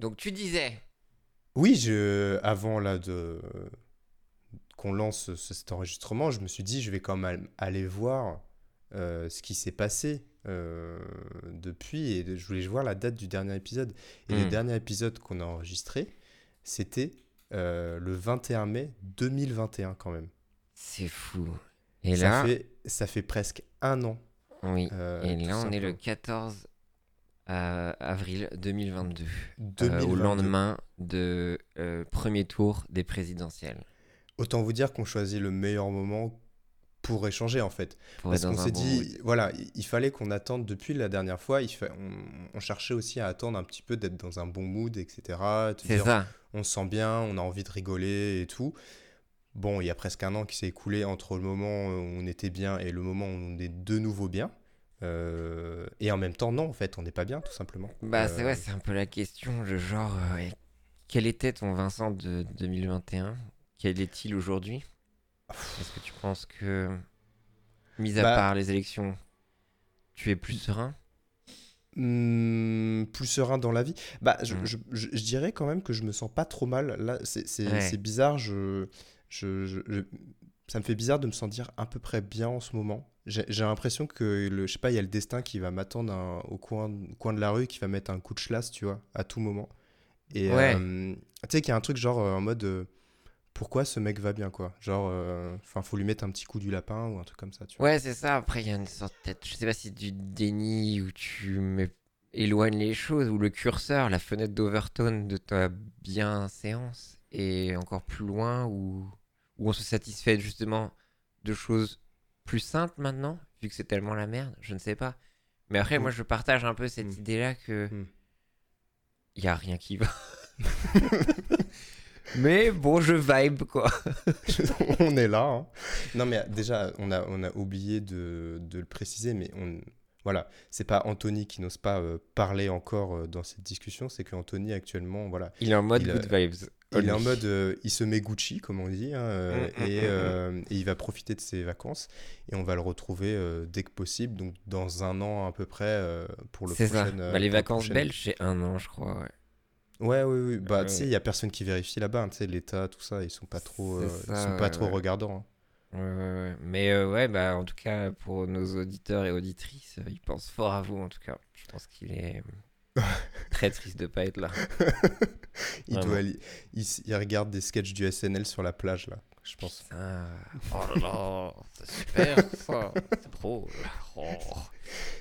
Donc tu disais. Oui, je, avant là de qu'on lance ce- cet enregistrement, je me suis dit je vais quand même aller voir euh, ce qui s'est passé euh, depuis et je voulais voir la date du dernier épisode. Et le Hmm. dernier épisode qu'on a enregistré, c'était euh, le 21 mai 2021 quand même. C'est fou. Et ça là, fait ça fait presque un an. oui. Et là, on est le simplement. 14 euh, avril 2022. euh, 2022. au lendemain de euh, premier tour des présidentielles. Autant vous dire qu'on choisit le meilleur moment pour échanger en fait. Pour Parce qu'on s'est bon dit, voilà, il- fallait qu'on attende depuis la dernière fois. Il fa- on, on cherchait aussi à attendre un petit peu d'être dans un bon mood, etc. C'est ça. on se sent bien, on a envie de rigoler et tout. Bon, il y a presque un an qui s'est écoulé entre le moment où on était bien et le moment où on est de nouveau bien. Euh, et en même temps, non, en fait, on n'est pas bien, tout simplement. Bah, c'est Euh, ouais, c'est un peu la question, le genre, euh, ouais, quel était ton Vincent de 2021 Quel est-il aujourd'hui? Est-ce que tu penses que, mis à Bah- part les élections, tu es plus serein? Hmm, plus serein dans la vie. Bah, je, Mm. je- je- je dirais quand même que je me sens pas trop mal. Là, c'est Ouais. bizarre. Je, je, je- je- ça me fait bizarre de me sentir à peu près bien en ce moment. J'ai l'impression que, le, je sais pas, il y a le destin qui va m'attendre un- au coin, coin de la rue, qui va mettre un coup de chlasse, tu vois, à tout moment. Et Ouais. euh, tu sais qu'il y a un truc genre euh, en mode, euh, pourquoi ce mec va bien, quoi? Genre, enfin, faut lui mettre un petit coup du lapin ou un truc comme ça, tu vois. Ouais, c'est ça. Après, il y a une sorte de je sais pas si c'est du déni où tu éloignes les choses, où le curseur, la fenêtre d'Overtone de ta bien-séance est encore plus loin, où, où on se satisfait justement de choses plus simples maintenant, vu que c'est tellement la merde, je ne sais pas. Mais après, Mm. moi, je partage un peu cette Mm. idée-là que il y a rien qui va. Mais bon, je vibe, quoi. on est là. hein. Non, mais déjà, on a, on a oublié de, de le préciser, mais on, voilà, c'est pas Anthony qui n'ose pas euh, parler encore euh, dans cette discussion, c'est qu'Anthony actuellement, voilà, Il est en mode Il a- good vibes. il est en mode, euh, il se met Gucci, comme on dit, hein, euh, Mm, mm, et, mm, mm. euh, et il va profiter de ses vacances, et on va le retrouver euh, dès que possible, donc dans un an à peu près euh, pour le C'est ça. prochain. euh, Bah, les vacances belges, c'est un an, je crois. Ouais. Ouais, oui, oui. Bah, Ouais, tu sais, ouais. il y a personne qui vérifie là-bas, hein, tu sais, l'État, tout ça, ils sont pas trop, euh, ils sont pas ouais, trop ouais. regardants. hein. Mais euh, ouais, bah, en tout cas, pour nos auditeurs et auditrices, euh, ils pensent fort à vous, en tout cas. Je pense qu'il est très triste de pas être là. Il, doit aller- il, s- il regarde des sketchs du SNL sur la plage, là, je pense. Putain. Oh là là, c'est super, ça. C'est drôle. Oh.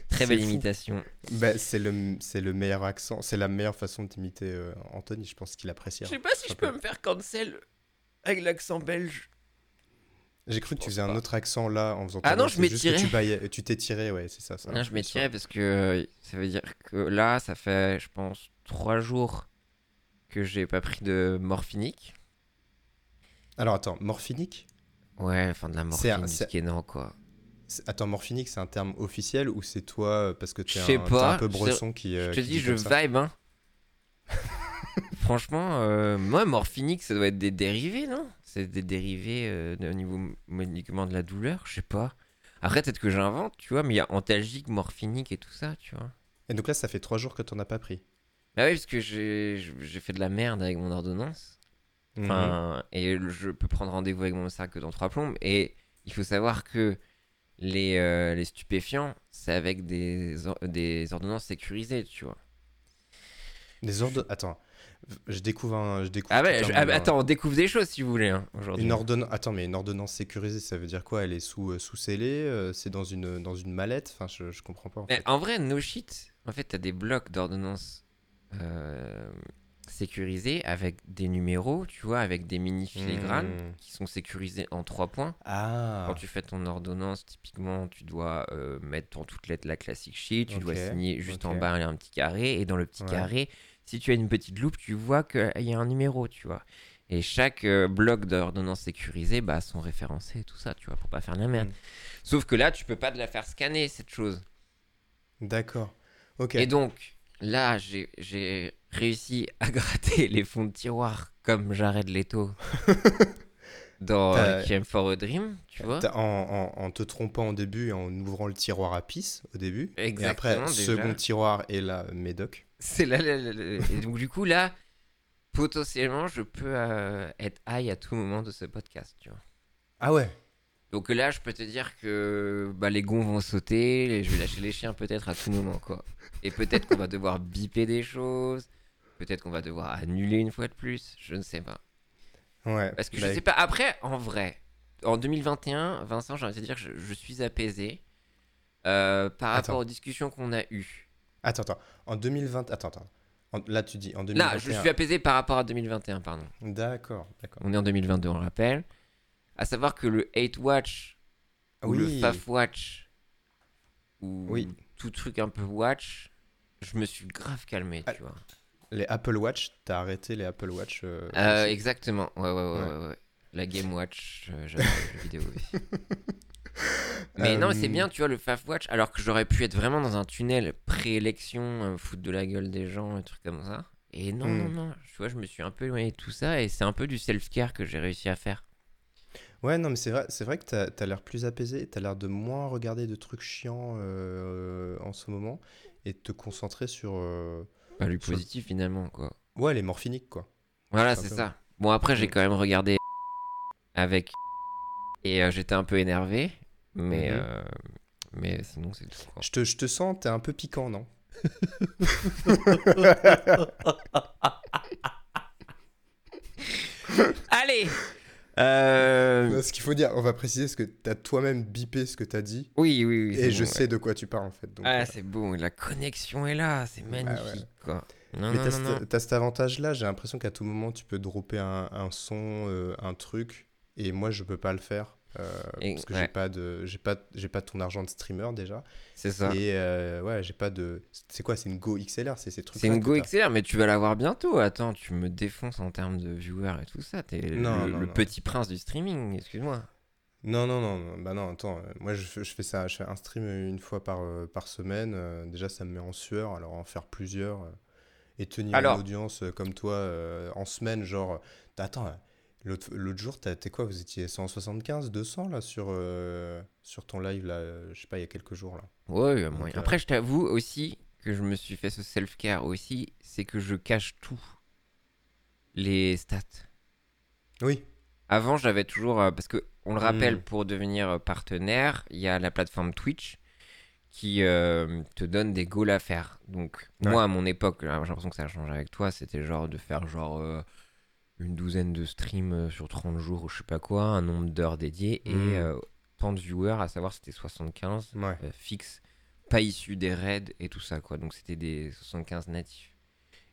Très C'est belle fou. imitation. Bah, c'est le, c'est le meilleur accent, c'est la meilleure façon d'imiter euh, Anthony, je pense qu'il apprécie. Je sais pas si je peux me faire cancel avec l'accent belge. J'ai cru que tu faisais un autre accent là en faisant Ah non, je tiré. Tu, baillais- tu t'es tiré, ouais, c'est ça. ça Non, je tiré parce que euh, ça veut dire que là, ça fait, je pense, trois jours que j'ai pas pris de morphinique. Alors attends, morphinique? Ouais, enfin de la C'est un- morphine, du c'est- Skénan, quoi. C'est- Attends, morphinique, c'est un terme officiel ou c'est toi euh, parce que t'es un, pas, un peu bresson qui. euh, Je te qui dis, je vibe, hein. Franchement, euh, moi, morphinique, ça doit être des dérivés, non? C'est des dérivés euh, au niveau médicament de la douleur, je sais pas. Après, peut-être que j'invente, tu vois, mais il y a antalgique, morphinique et tout ça, tu vois. Et donc là, ça fait trois jours que t'en as pas pris. Bah oui, parce que j'ai fait de la merde avec mon ordonnance. Mhm. Enfin, et je peux prendre rendez-vous avec mon que dans trois plombes. Et il faut savoir que les, euh, les stupéfiants, c'est avec des, or- des ordonnances sécurisées, tu vois. Des ordres. Attends, je découvre un. Je découvre Ah ouais, un ah bah hein. attends, on découvre des choses si vous voulez, hein, aujourd'hui. Une ordonnance. Attends, mais une ordonnance sécurisée, ça veut dire quoi? Elle est sous, euh, sous scellée euh, C'est dans une, dans une mallette? Enfin, je, je comprends pas. En Mais fait. en vrai, no shit. En fait, t'as des blocs d'ordonnances euh, sécurisés avec des numéros, tu vois, avec des mini filigranes Hmm. qui sont sécurisés en trois points. Ah Quand tu fais ton ordonnance, typiquement, tu dois euh, mettre en toutes lettres la classique sheet, tu dois signer juste en bas, il y a un petit carré, et dans le petit Ouais. carré, si tu as une petite loupe, tu vois qu'il y a un numéro, tu vois. Et chaque euh, bloc d'ordonnance sécurisée bah, sont référencés et tout ça, tu vois, pour pas faire de la merde. Mm. Sauf que là, tu peux pas te la faire scanner, cette chose. D'accord. Ok. Et donc, là, j'ai réussi à gratter les fonds de tiroir comme Jared Leto dans T'as- euh, for a Dream, tu vois. En, en- en te trompant au début et en ouvrant le tiroir à pisse au début. Et Exactement, après, déjà. second tiroir et la médoc. C'est là, là, là, là. Et donc, du coup, là, potentiellement, je peux euh, être high à tout moment de ce podcast, tu vois. Ah ouais Donc là, je peux te dire que bah, les gonds vont sauter, et je vais lâcher les chiens peut-être à tout moment, quoi. Et peut-être qu'on va devoir biper des choses, peut-être qu'on va devoir annuler une fois de plus, je ne sais pas. Ouais. Parce que je Bah, sais pas, après, en vrai, en 2021, Vincent, j'ai envie de te dire que je, je suis apaisé euh, par Attends. rapport aux discussions qu'on a eues. Attends, attends. En 2020. Attends, attends. En- Là, tu dis en 2021. Là, je suis apaisé par rapport à 2021, pardon. D'accord, d'accord. On est en 2022, on le rappelle. À savoir que le Hate Watch ou le. Faf Watch ou Oui. tout truc un peu Watch, je me suis grave calmé, Ah, tu vois. Les Apple Watch, t'as arrêté les Apple Watch. euh, Euh, exactement, ouais, ouais, ouais, Ouais. La Game Watch, euh, les jeux vidéo aussi. Mais non, c'est bien, tu vois, le Faf Watch, alors que j'aurais pu être vraiment dans un tunnel pré-élection, foutre de la gueule des gens, un truc comme ça. Et non, Hmm. non, non, tu vois, je me suis un peu éloigné de tout ça, et c'est un peu du self-care que j'ai réussi à faire. Ouais, non, mais c'est vrai, c'est vrai que t'as, t'as l'air plus apaisé, t'as l'air de moins regarder de trucs chiants euh, en ce moment et de te concentrer sur euh, Pas Sur- positif finalement, quoi. ouais, les morphiniques, quoi. Voilà, c'est ça. Bon, après, j'ai Mm. quand même regardé avec. Et euh, j'étais un peu énervé, mais, Mhm. euh, mais sinon, c'est tout. quoi. Je te, je te sens, t'es un peu piquant, non? Allez Euh, Ce qu'il faut dire, on va préciser ce que t'as toi-même bipé ce que t'as dit Oui, oui, oui. et je bon, ouais. sais de quoi tu parles en fait. Donc, Ah, euh, c'est bon, la connexion est là, c'est magnifique, quoi. Non, Mais t'as cet- non. t'as cet avantage-là, j'ai l'impression qu'à tout moment tu peux dropper un, un son, euh, un truc, et moi je peux pas le faire. Euh, Et- parce que ouais. j'ai pas de j'ai pas j'ai pas ton argent de streamer déjà C'est ça. et euh, ouais j'ai pas de c'est quoi c'est une Go XLR c'est ces trucs C'est une Go XLR, mais tu vas l'avoir bientôt. Attends, tu me défonces en termes de viewers et tout ça. T'es le, Non, le non, petit prince du streaming, excuse-moi. non non non bah non attends euh, moi je, fais- je fais ça je fais un stream une fois par euh, par semaine euh, déjà ça me met en sueur alors en faire plusieurs et tenir Alors- une audience comme toi en semaine genre attends L'autre jour, t'es quoi Vous étiez 175, 200 là sur, euh, sur ton live là, euh, je sais pas, il y a quelques jours là. Ouais, Donc, moyen. euh, Après, je t'avoue aussi que je me suis fait ce self-care aussi, c'est que je cache tout. Les stats. Oui. Avant, j'avais toujours. parce que, on le rappelle, Mm. pour devenir partenaire, il y a la plateforme Twitch qui euh, te donne des goals à faire. Donc, Ouais. moi, à mon époque, j'ai l'impression que ça a changé avec toi, c'était genre de faire genre. Une douzaine de streams euh, sur 30 jours ou je sais pas quoi, un nombre d'heures dédiées et euh, tant de viewers, à savoir c'était 75 Ouais. euh, fixe, pas issus des raids et tout ça, quoi. Donc c'était des 75 natifs.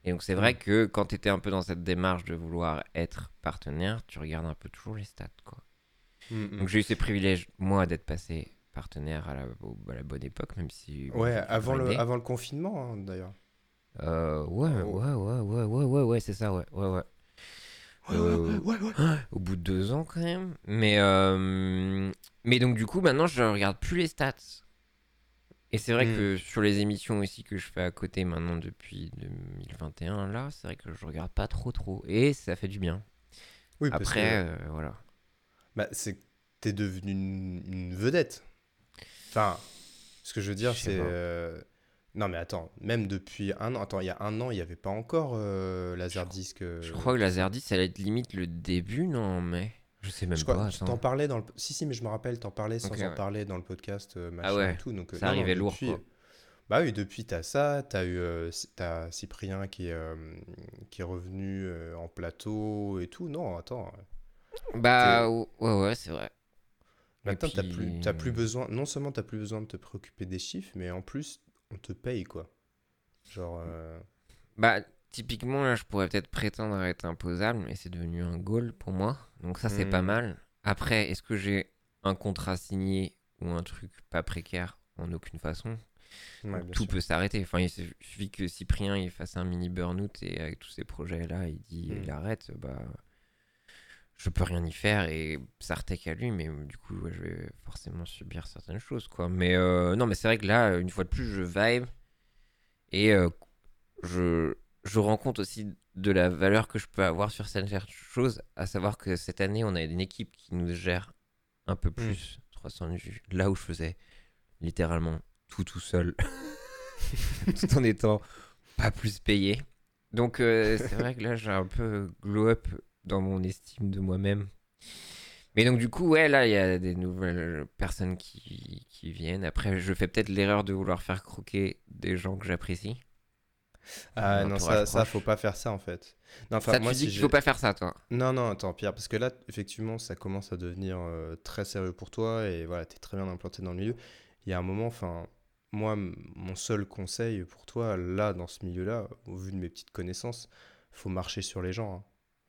Et donc c'est vrai Mm. que quand tu étais un peu dans cette démarche de vouloir être partenaire, tu regardes un peu toujours les stats, quoi. Mm, mm. Donc j'ai eu ces privilèges, moi, d'être passé partenaire à la, au- à la bonne époque, même si... Ouais, avant le, grindé. avant le confinement hein, d'ailleurs. Euh, ouais, Oh. ouais, ouais, ouais, ouais, ouais, ouais, c'est ça, ouais, ouais, ouais. Euh, ouais, ouais. au bout de deux ans quand même. Mais, euh, mais donc du coup, maintenant, je regarde plus les stats. Et c'est vrai Mm. que sur les émissions aussi que je fais à côté maintenant depuis 2021, là, c'est vrai que je regarde pas trop trop. Et ça fait du bien. Oui, parce Après, que euh, voilà. bah, c'est que t'es devenu une, une vedette. Enfin, ce que je veux dire, c'est. Non, mais attends, même depuis un an, attends, il y a un an, il n'y avait pas encore euh, Laserdisc. euh, Je crois que Laserdisc, ça allait être limite le début, non Mais je sais même Je pas. tu t'en parlais dans le... Si, si, mais je me rappelle, t'en parlais sans en ouais. parler dans le podcast, euh, machin Ah ouais, et tout. Donc, euh, ça non, non, arrivait lourd, quoi. Bah oui, depuis, t'as ça, t'as eu t'as Cyprien qui est, qui est revenu en plateau et tout. Non, attends, Bah ouais, ouais, c'est vrai. Maintenant, t'as puis- plus, t'as plus besoin... Non seulement t'as plus besoin de te préoccuper des chiffres, mais en plus, on te paye, quoi. Genre... euh, Bah, typiquement, là, je pourrais peut-être prétendre être imposable, mais c'est devenu un goal pour moi. Donc, ça, c'est pas Hmm. mal. Après, est-ce que j'ai un contrat signé ou un truc pas précaire? En aucune façon. ouais, tout sûr. peut s'arrêter. Enfin, il suffit que Cyprien il fasse un mini burn-out et avec tous ces projets-là, il dit Hmm. il arrête. Bah, je peux rien y faire et ça retèque à lui, mais du coup, ouais, je vais forcément subir certaines choses, quoi. Mais euh, non, mais c'est vrai que là, une fois de plus, je vibe et euh, je, je rends compte aussi de la valeur que je peux avoir sur certaines choses, à savoir que cette année, on a une équipe qui nous gère un peu plus 300 vues, là où je faisais littéralement tout tout seul, tout en étant pas plus payé. Donc euh, c'est vrai que là j'ai un peu glow up dans mon estime de moi-même. Mais donc du coup ouais là il y a des nouvelles personnes qui, qui viennent. Après je fais peut-être l'erreur de vouloir faire croquer des gens que j'apprécie. Ah non, ça, ça, proche. faut pas faire ça en fait. Non, ça moi, tu dis si qu'il j'ai- faut pas faire ça toi. Non, non, attends, Pierre, parce que là, effectivement, ça commence à devenir euh, très sérieux pour toi et voilà, t'es très bien implanté dans le milieu. Il y a un moment, enfin, moi, mon seul conseil pour toi, là, dans ce milieu-là, au vu de mes petites connaissances, faut marcher sur les gens. hein.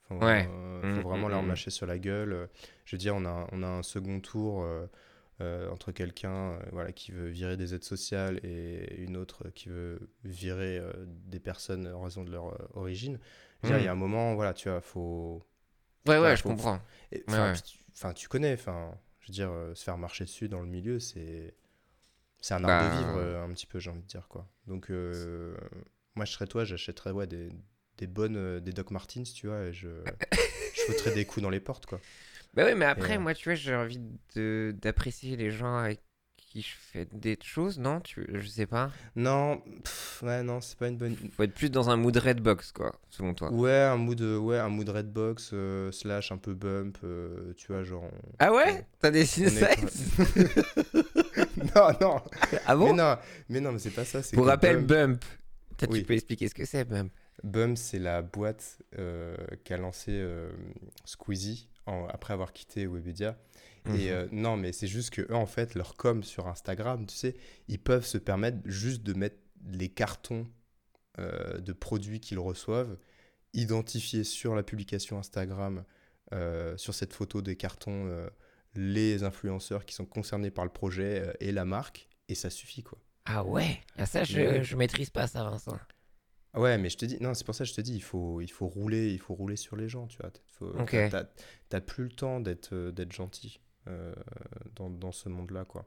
Faut, Ouais. euh, faut vraiment mm, leur mâcher sur la gueule. Euh, Je veux dire, on a, on a un second tour euh, euh, entre quelqu'un voilà, qui veut virer des aides sociales et une autre qui veut virer des personnes en raison de leur origine. Je veux dire. Il y a un moment, voilà, tu vois, faut, Ouais ouais je comprends. Enfin, ouais. tu- enfin, connais, enfin, je veux dire, se faire marcher dessus dans le milieu, c'est c'est un art Bah, de vivre euh, un petit peu, j'ai envie de dire quoi. Donc, moi, je serais toi, j'achèterais ouais, des, des bonnes, euh, des Doc Martens, tu vois, et je, je foutrais des coups dans les portes, quoi. Bah ouais mais après euh, moi tu vois j'ai envie d'apprécier les gens avec qui je fais des choses non? Tu je sais pas. Non, pff, ouais, non, c'est pas une bonne. Faut être plus dans un mood redbox quoi selon toi. Ouais, un mood, euh, ouais, un mood redbox euh, slash un peu bump, euh, tu vois, genre. Ah ouais? T'as des on est sites non, non, Ah bon? Mais non, mais non, mais c'est pas ça. Pour rappel, Bump- Bump. Peut-être Oui. tu peux expliquer ce que c'est, Bump. Bum, c'est la boîte euh, qu'a lancé euh, Squeezie en- après avoir quitté Webedia. Mhm. Et euh, non, mais c'est juste que eux, en fait, leur com sur Instagram, tu sais, ils peuvent se permettre juste de mettre les cartons euh, de produits qu'ils reçoivent, identifier sur la publication Instagram, euh, sur cette photo des cartons, euh, les influenceurs qui sont concernés par le projet euh, et la marque, et ça suffit, quoi. Ah ouais? Ah, Ça, je, Ouais. je maîtrise pas ça, Vincent. Ouais, mais je te dis, non, c'est pour ça que je te dis, il faut, il faut rouler, il faut rouler sur les gens, tu vois. Faut- Ok. t'as- plus le temps d'être, euh, d'être gentil euh, dans, dans ce monde-là, quoi.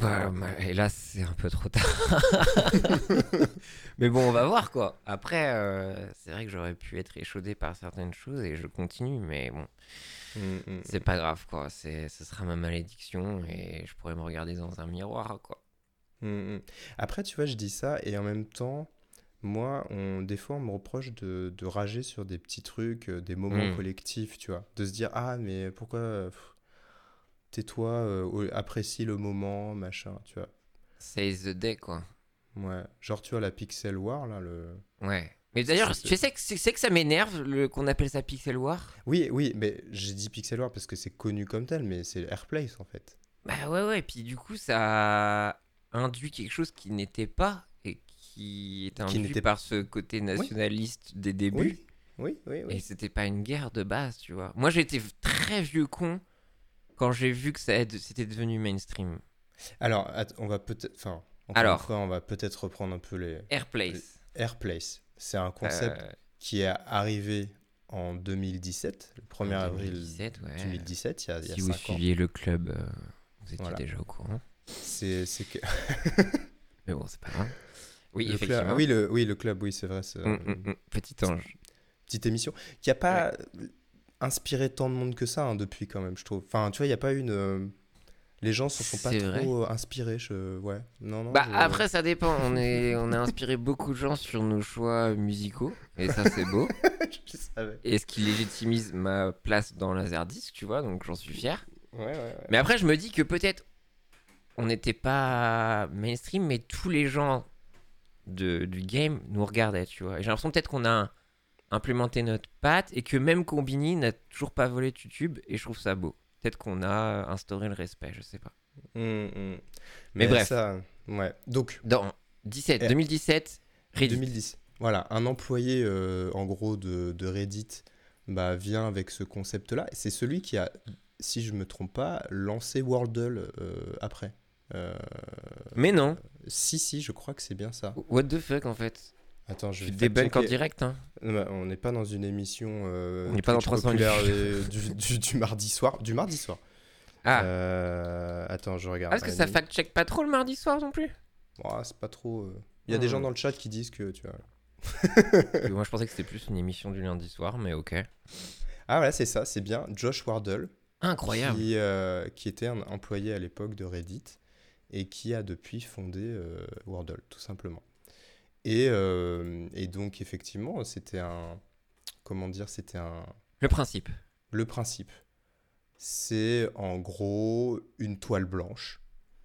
Bah, bah, hélas, c'est un peu trop tard. Mais bon, on va voir, quoi. Après, euh, c'est vrai que j'aurais pu être échaudé par certaines choses et je continue, mais bon, Mm, mm. c'est pas grave, quoi. C'est, ce sera ma malédiction et je pourrais me regarder dans un miroir, quoi. Après, tu vois, je dis ça et en même temps, moi, on, des fois, on me reproche de, de rager sur des petits trucs, euh, des moments Mm. collectifs, tu vois. De se dire, ah, mais pourquoi tais-toi, euh, apprécie le moment, machin, tu vois. Seize the day, quoi. Ouais. Genre, tu vois, la Pixel War, là, le. Ouais. Mais d'ailleurs, tu sais que, c'est que ça m'énerve le, qu'on appelle ça Pixel War? Oui, oui, mais j'ai dit Pixel War parce que c'est connu comme tel, mais c'est Airplace, en fait. Bah ouais, ouais, puis du coup, ça induit quelque chose qui n'était pas et qui est induit n'était- par ce côté nationaliste des débuts. Oui, oui, oui. Et oui. c'était pas une guerre de base, tu vois. Moi, j'étais très vieux con quand j'ai vu que ça c'était devenu mainstream. Alors, on va peut-être. Enfin, Alors. fois, on va peut-être reprendre un peu les. Airplace. Airplace. C'est un concept Euh, qui est arrivé en 2017, le 1er en avril 2017, ouais. 2017, il y a, il y a Si vous ans. suiviez le club, euh, vous étiez Voilà. déjà au courant. C'est que. Mais bon, c'est pas grave. Oui, le club, effectivement. oui, le, oui, le club, oui, c'est vrai. Hum. Petit ange. petite émission qui n'a pas inspiré tant de monde que ça hein, depuis, quand même, je trouve. Enfin, tu vois, il n'y a pas une. euh, Les gens se sont pas vrai. trop inspirés. Je... Ouais, non, non. Bah je- après ça dépend, on, est, on a inspiré beaucoup de gens sur nos choix musicaux, et ça c'est beau. je savais. Et ce qui légitimise ma place dans Laserdisc, tu vois, donc j'en suis fier. Ouais, ouais, ouais. Mais après je me dis que peut-être on n'était pas mainstream, mais tous les gens de, du game nous regardaient, tu vois. J'ai l'impression peut-être qu'on a implémenté notre patte, et que même Combini n'a toujours pas volé YouTube, et je trouve ça beau. Peut-être qu'on a instauré le respect, je sais pas. Hum, hum. Mais bref. Ça, ouais. Donc, Dans 17, Eh, 2017, Reddit. 2010. Voilà, un employé euh, en gros de, de Reddit bah, vient avec ce concept-là. C'est celui qui a, si je me trompe pas, lancé Wordle euh, après. Euh, Mais non, si, si, je crois que c'est bien ça. what the fuck en fait Attends, je vais débunk en direct, hein mais On n'est pas dans une émission euh, On n'est pas dans Twitch 300 populaire vues. euh, du, du- du mardi soir. Du mardi soir. Ah, Euh, attends, je regarde. Ah, parce que ça fact-check pas trop le mardi soir non plus Oh, c'est pas trop. euh. Il y a des Hmm. gens dans le chat qui disent que tu vois. Moi je pensais que c'était plus une émission du lundi soir, mais ok. Ah voilà, c'est ça, c'est bien. Josh Wardle. Incroyable. qui, qui était un employé à l'époque de Reddit et qui a depuis fondé euh, Wordle, tout simplement. Et, euh, et donc, effectivement, c'était un. Comment dire C'était un. Le principe. Le principe. C'est en gros une toile blanche,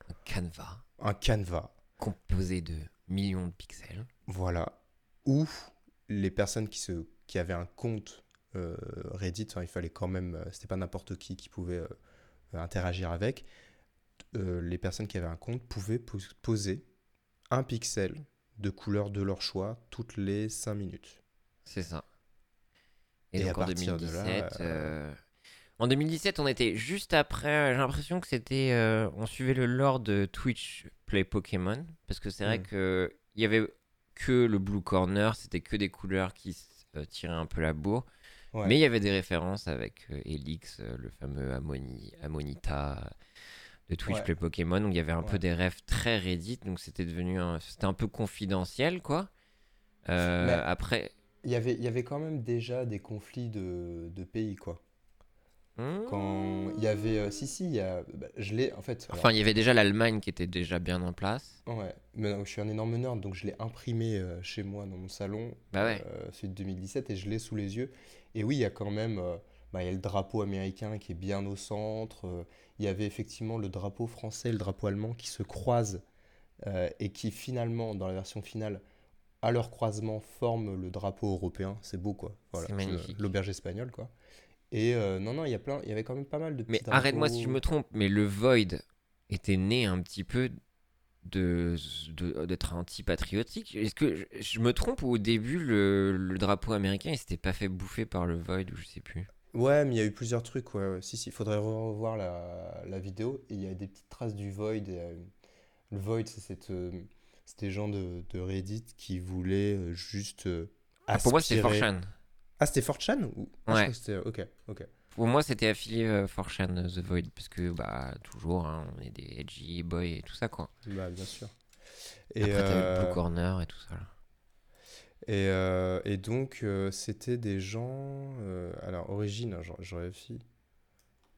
Un canevas un canevas, composé de millions de pixels. voilà, où les personnes qui, se, qui avaient un compte euh, Reddit, enfin, il fallait quand même. C'était pas n'importe qui qui pouvait euh, interagir avec. Euh, les personnes qui avaient un compte pouvaient pos- poser un pixel de couleur de leur choix toutes les 5 minutes. C'est ça. Et, Et donc à en partir de 2017. là, euh, En 2017, on était juste après. J'ai l'impression que c'était. euh, on suivait le lore de Twitch Play Pokémon. Parce que c'est vrai Mm. que il y avait que le Blue Corner, c'était que des couleurs qui euh, tiraient un peu la bourre. Ouais. Mais il y avait des références avec euh, Elix, euh, le fameux Amoni, Amonita euh, de Twitch Ouais. Play Pokémon. Donc il y avait un peu des rêves très Reddit. Donc c'était devenu un, c'était un peu confidentiel, quoi. Euh, Après. Il y avait, il y avait quand même déjà des conflits de, de pays, quoi. Quand il y avait... euh, si, si, il y a, bah, je l'ai... En fait... Enfin, il y avait déjà l'Allemagne qui était déjà bien en place. ouais, mais non, je suis un énorme nerd, donc je l'ai imprimé euh, chez moi dans mon salon, Bah ouais. euh, celui de 2017, et je l'ai sous les yeux. Et oui, il y a quand même... euh, bah, il y a le drapeau américain qui est bien au centre. Il y avait effectivement le drapeau français et le drapeau allemand qui se croisent euh, et qui finalement, dans la version finale, à leur croisement, forment le drapeau européen. C'est beau, quoi. Voilà, C'est magnifique. L'auberge espagnole, quoi. Et euh, non, non, il y a plein, il y avait quand même pas mal de petits Mais arrête-moi si je me trompe, mais le Void était né un petit peu de de- d'être anti-patriotique. Est-ce que je, je me trompe ou au début le, le drapeau américain il s'était pas fait bouffer par le Void ou je sais plus? Ouais, mais il y a eu plusieurs trucs, ouais. ouais. Si, si, il faudrait revoir la, la vidéo. Et il y a des petites traces du Void. et, euh, le Void, c'est cette, euh, c'est des gens de, de Reddit qui voulaient euh, juste Ah, pour moi c'était aspirer- 4chan. Ah, c'était 4chan ou... Ah, Ouais. Ok, ok. Pour moi c'était affilié euh, 4chan euh, The Void parce que bah toujours hein, on est des edgy boys et tout ça quoi. Bah, bien sûr. Et, Après euh, Blue Corner et tout ça. là. Et, euh, et donc, euh, c'était des gens... euh, alors, origine, je, je vérifie.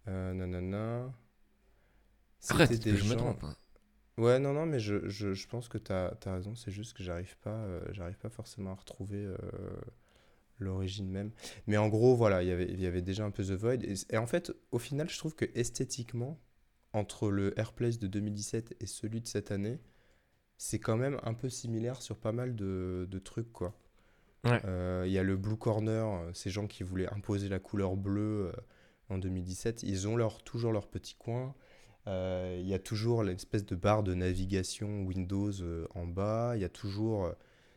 Euh, nanana. Arrête, C'était que des je me gens- trompe. hein. Ouais, non, non, mais je, je, je pense que tu as, raison, c'est juste que j'arrive pas, euh, j'arrive pas forcément à retrouver euh, l'origine même. Mais en gros, voilà, il y avait- il y avait déjà un peu The Void. Et, et en fait, au final, je trouve que esthétiquement, entre le Airplace de 2017 et celui de cette année, c'est quand même un peu similaire sur pas mal de, de trucs, quoi. Ouais. Euh, Il y a le Blue Corner, euh, ces gens qui voulaient imposer la couleur bleue euh, en 2017, ils ont leur, toujours leur petit coin. Euh, Il y a toujours l'espèce de barre de navigation Windows en bas. Il y a toujours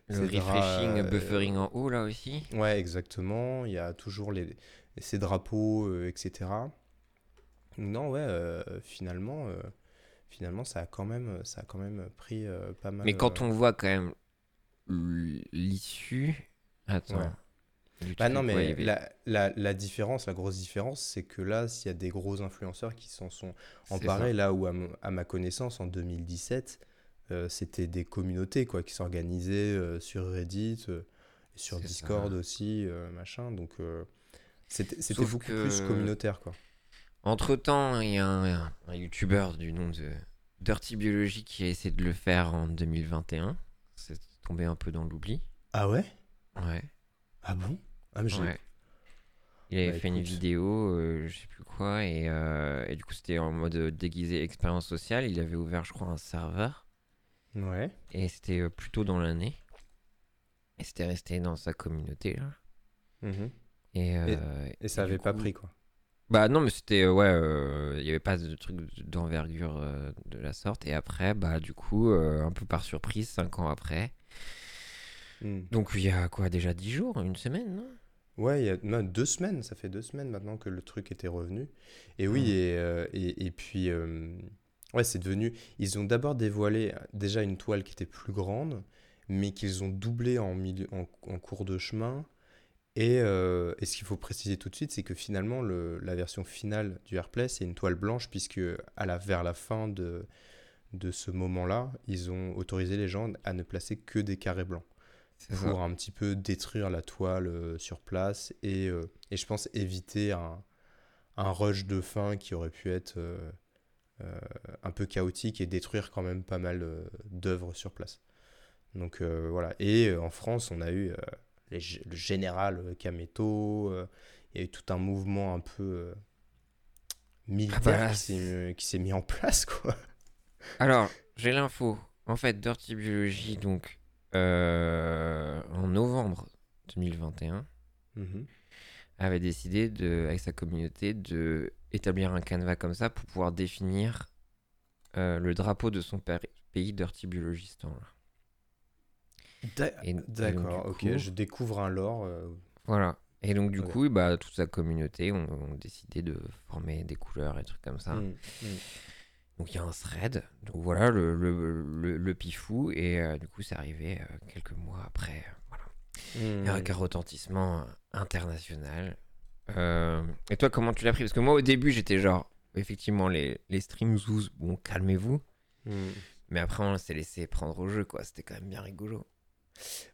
Le refreshing, buffering en haut là aussi. Ouais, exactement. Il y a toujours les, ces drapeaux, etc. Non, ouais, finalement, finalement, ça a quand même, ça a quand même pris euh, pas mal. Mais quand euh, on voit quand même l'issue. Attends. Ouais. Bah non, mais ouais, la, la, la différence, la grosse différence, c'est que là, s'il y a des gros influenceurs qui s'en sont emparés, là où, à, ma connaissance, en 2017, euh, c'était des communautés quoi, qui s'organisaient euh, sur Reddit, euh, sur Discord ça. aussi, machin. Donc, c'était beaucoup que- plus communautaire, quoi. Entre temps, il y a un, un youtubeur du nom de Dirty Biology qui a essayé de le faire en 2021. C'est tombé un peu dans l'oubli. Ah ouais? Ouais. Ah bon? Ah, mais j'ai- ouais. Il avait Bah, fait une vidéo, euh, je sais plus quoi, et, euh, et du coup c'était en mode déguisé expérience sociale. Il avait ouvert, je crois, un serveur, Ouais. et c'était euh, plutôt dans l'année. Et c'était resté dans sa communauté là. Mhm. Et, euh, Et ça et du avait pas pris, quoi. Bah non, mais c'était euh, ouais, euh, il y avait pas de truc d'envergure euh, de la sorte. Et après, bah du coup, euh, un peu par surprise, cinq ans après. Hmm. Donc il y a quoi déjà 10 jours, une semaine, non? Ouais, il y a non, deux semaines, ça fait deux semaines maintenant que le truc était revenu. Et oui, Mhm. et, euh, et, et puis, euh, ouais, c'est devenu. Ils ont d'abord dévoilé déjà une toile qui était plus grande, mais qu'ils ont doublé en, milieu, en, en cours de chemin. Et, euh, et ce qu'il faut préciser tout de suite, c'est que finalement, le, la version finale du Airplay, c'est une toile blanche, puisque à la, vers la fin de, de ce moment-là, ils ont autorisé les gens à ne placer que des carrés blancs pour un petit peu détruire la toile euh, sur place et, euh, et je pense éviter un, un rush de fin qui aurait pu être euh, un peu chaotique et détruire quand même pas mal d'œuvres sur place. Donc voilà. Et en France, on a eu les le général Kameto. euh, Il y a eu tout un mouvement un peu euh, militaire bah là, qui s'est mis en place, quoi. Alors, j'ai l'info. En fait, Dirty Biology, donc, euh, en novembre 2021, Mhm. avait décidé, de, avec sa communauté, de établir un canevas comme ça pour pouvoir définir euh, le drapeau de son pays Dirty Biology ce temps-là. D'a- Et- et donc, D'accord, ok. coup- Je découvre un lore. euh, Voilà. Et donc, du coup, bah, toute sa communauté ont, décidé de former des couleurs et trucs comme ça. mm, mm. Donc, il y a un thread. Donc, voilà, le, le, le, le pifou. Et euh, du coup, c'est arrivé euh, quelques mois après. voilà. Mm. Et avec un retentissement international. Et toi, comment tu l'as pris? Parce que moi, au début, j'étais genre, effectivement, les, les streams Zouz, bon, calmez-vous. Mm. Mais après, on s'est laissé prendre au jeu, quoi. C'était quand même bien rigolo.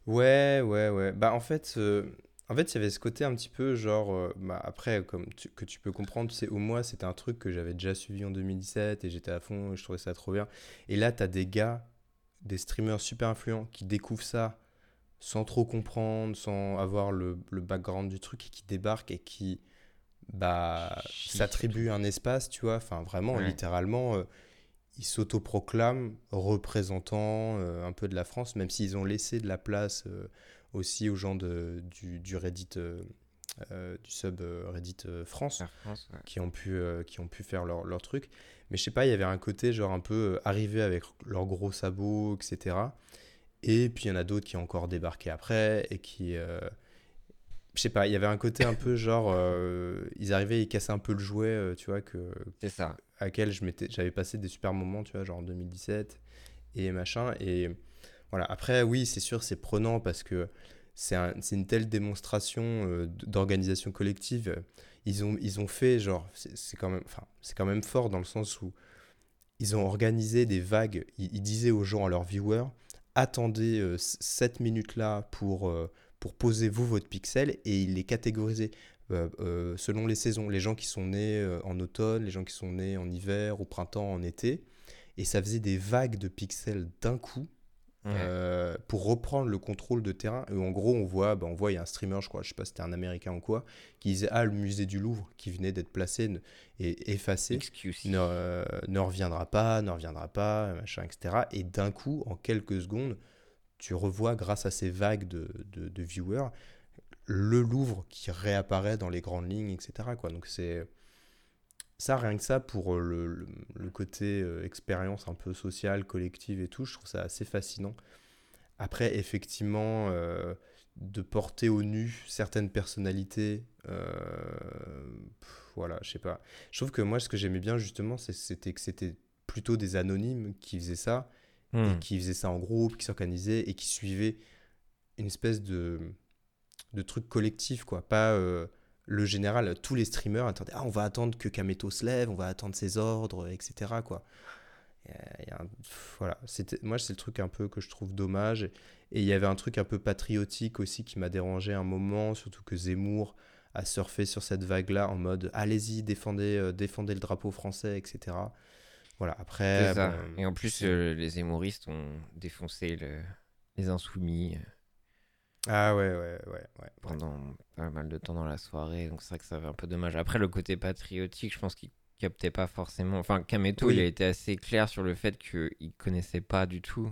Ouais, ouais, ouais. Bah, en fait, euh, en fait, il y avait ce côté un petit peu genre. euh, bah, après, comme tu- que tu peux comprendre, tu sais, au moins, c'était un truc que j'avais déjà suivi en 2017 et j'étais à fond, et je trouvais ça trop bien. Et là, t'as des gars, des streamers super influents qui découvrent ça sans trop comprendre, sans avoir le, le background du truc et qui débarquent et qui bah, s'attribuent un espace, tu vois. Enfin, vraiment, Ouais. littéralement. euh, ils s'autoproclament représentants euh, un peu de la France, même s'ils ont laissé de la place euh, aussi aux gens de, du, du Reddit, euh, du sub Reddit France, La France, ouais. qui ont pu, qui ont pu faire leur, leur truc. Mais je sais pas, il y avait un côté genre un peu arrivé avec leurs gros sabots, etc. Et puis il y en a d'autres qui ont encore débarqué après et qui. je sais pas, il y avait un côté un peu genre. ils arrivaient, ils cassaient un peu le jouet, tu vois, que, C'est ça. À laquelle j'avais passé des super moments, tu vois, genre en 2017 et machin. Et voilà, après, oui, c'est sûr, c'est prenant parce que c'est un- une telle démonstration euh, d'organisation collective. Ils ont, ils ont fait, genre, c'est quand, même- quand même fort dans le sens où ils ont organisé des vagues. Ils, disaient aux gens, à leurs viewers, attendez euh, cette minute-là pour, euh, pour poser vous votre pixel et ils les catégorisaient selon les saisons. Les gens qui sont nés euh, en automne, les gens qui sont nés en hiver, au printemps, en été. Et ça faisait des vagues de pixels d'un coup euh, pour reprendre le contrôle de terrain. Et en gros, on voit, bah, on voit, il y a un streamer, je crois, je sais pas si c'était un américain ou quoi, qui disait Ah, le musée du Louvre qui venait d'être placé et effacé ne, euh, ne reviendra pas, ne reviendra pas, machin, etc. Et d'un coup, en quelques secondes, tu revois, grâce à ces vagues de, de, de viewers, le Louvre qui réapparaît dans les grandes lignes, etc. Quoi. Donc c'est ça, rien que ça, pour euh, le, le, le côté euh, expérience un peu sociale, collective et tout, je trouve ça assez fascinant. Après, effectivement, euh, de porter au nu certaines personnalités, euh, pff, voilà, je sais pas. Je trouve que moi, ce que j'aimais bien, justement, c'est- c'était que c'était plutôt des anonymes qui faisaient ça, et Hmm. qui faisaient ça en groupe, qui s'organisaient et qui suivaient une espèce de, de truc collectif, quoi. Pas euh, le général, tous les streamers attendaient, ah, on va attendre que Kameto se lève, on va attendre ses ordres, etc., quoi. Un- pff, voilà, c'était, moi, c'est le truc un peu que je trouve dommage. Et il y avait un truc un peu patriotique aussi qui m'a dérangé un moment, surtout que Zemmour a surfé sur cette vague-là en mode allez-y, défendez, euh, défendez le drapeau français, etc. Voilà, après. Bon, Et en plus, euh, les hémoristes ont défoncé le- les insoumis euh, Ah ouais, ouais, ouais, ouais. pendant pas mal de temps dans la soirée. Donc c'est vrai que ça fait un peu dommage. Après, le côté patriotique, je pense qu'il captait pas forcément. Enfin, Kameto, Oui. il a été assez clair sur le fait qu'il connaissait pas du tout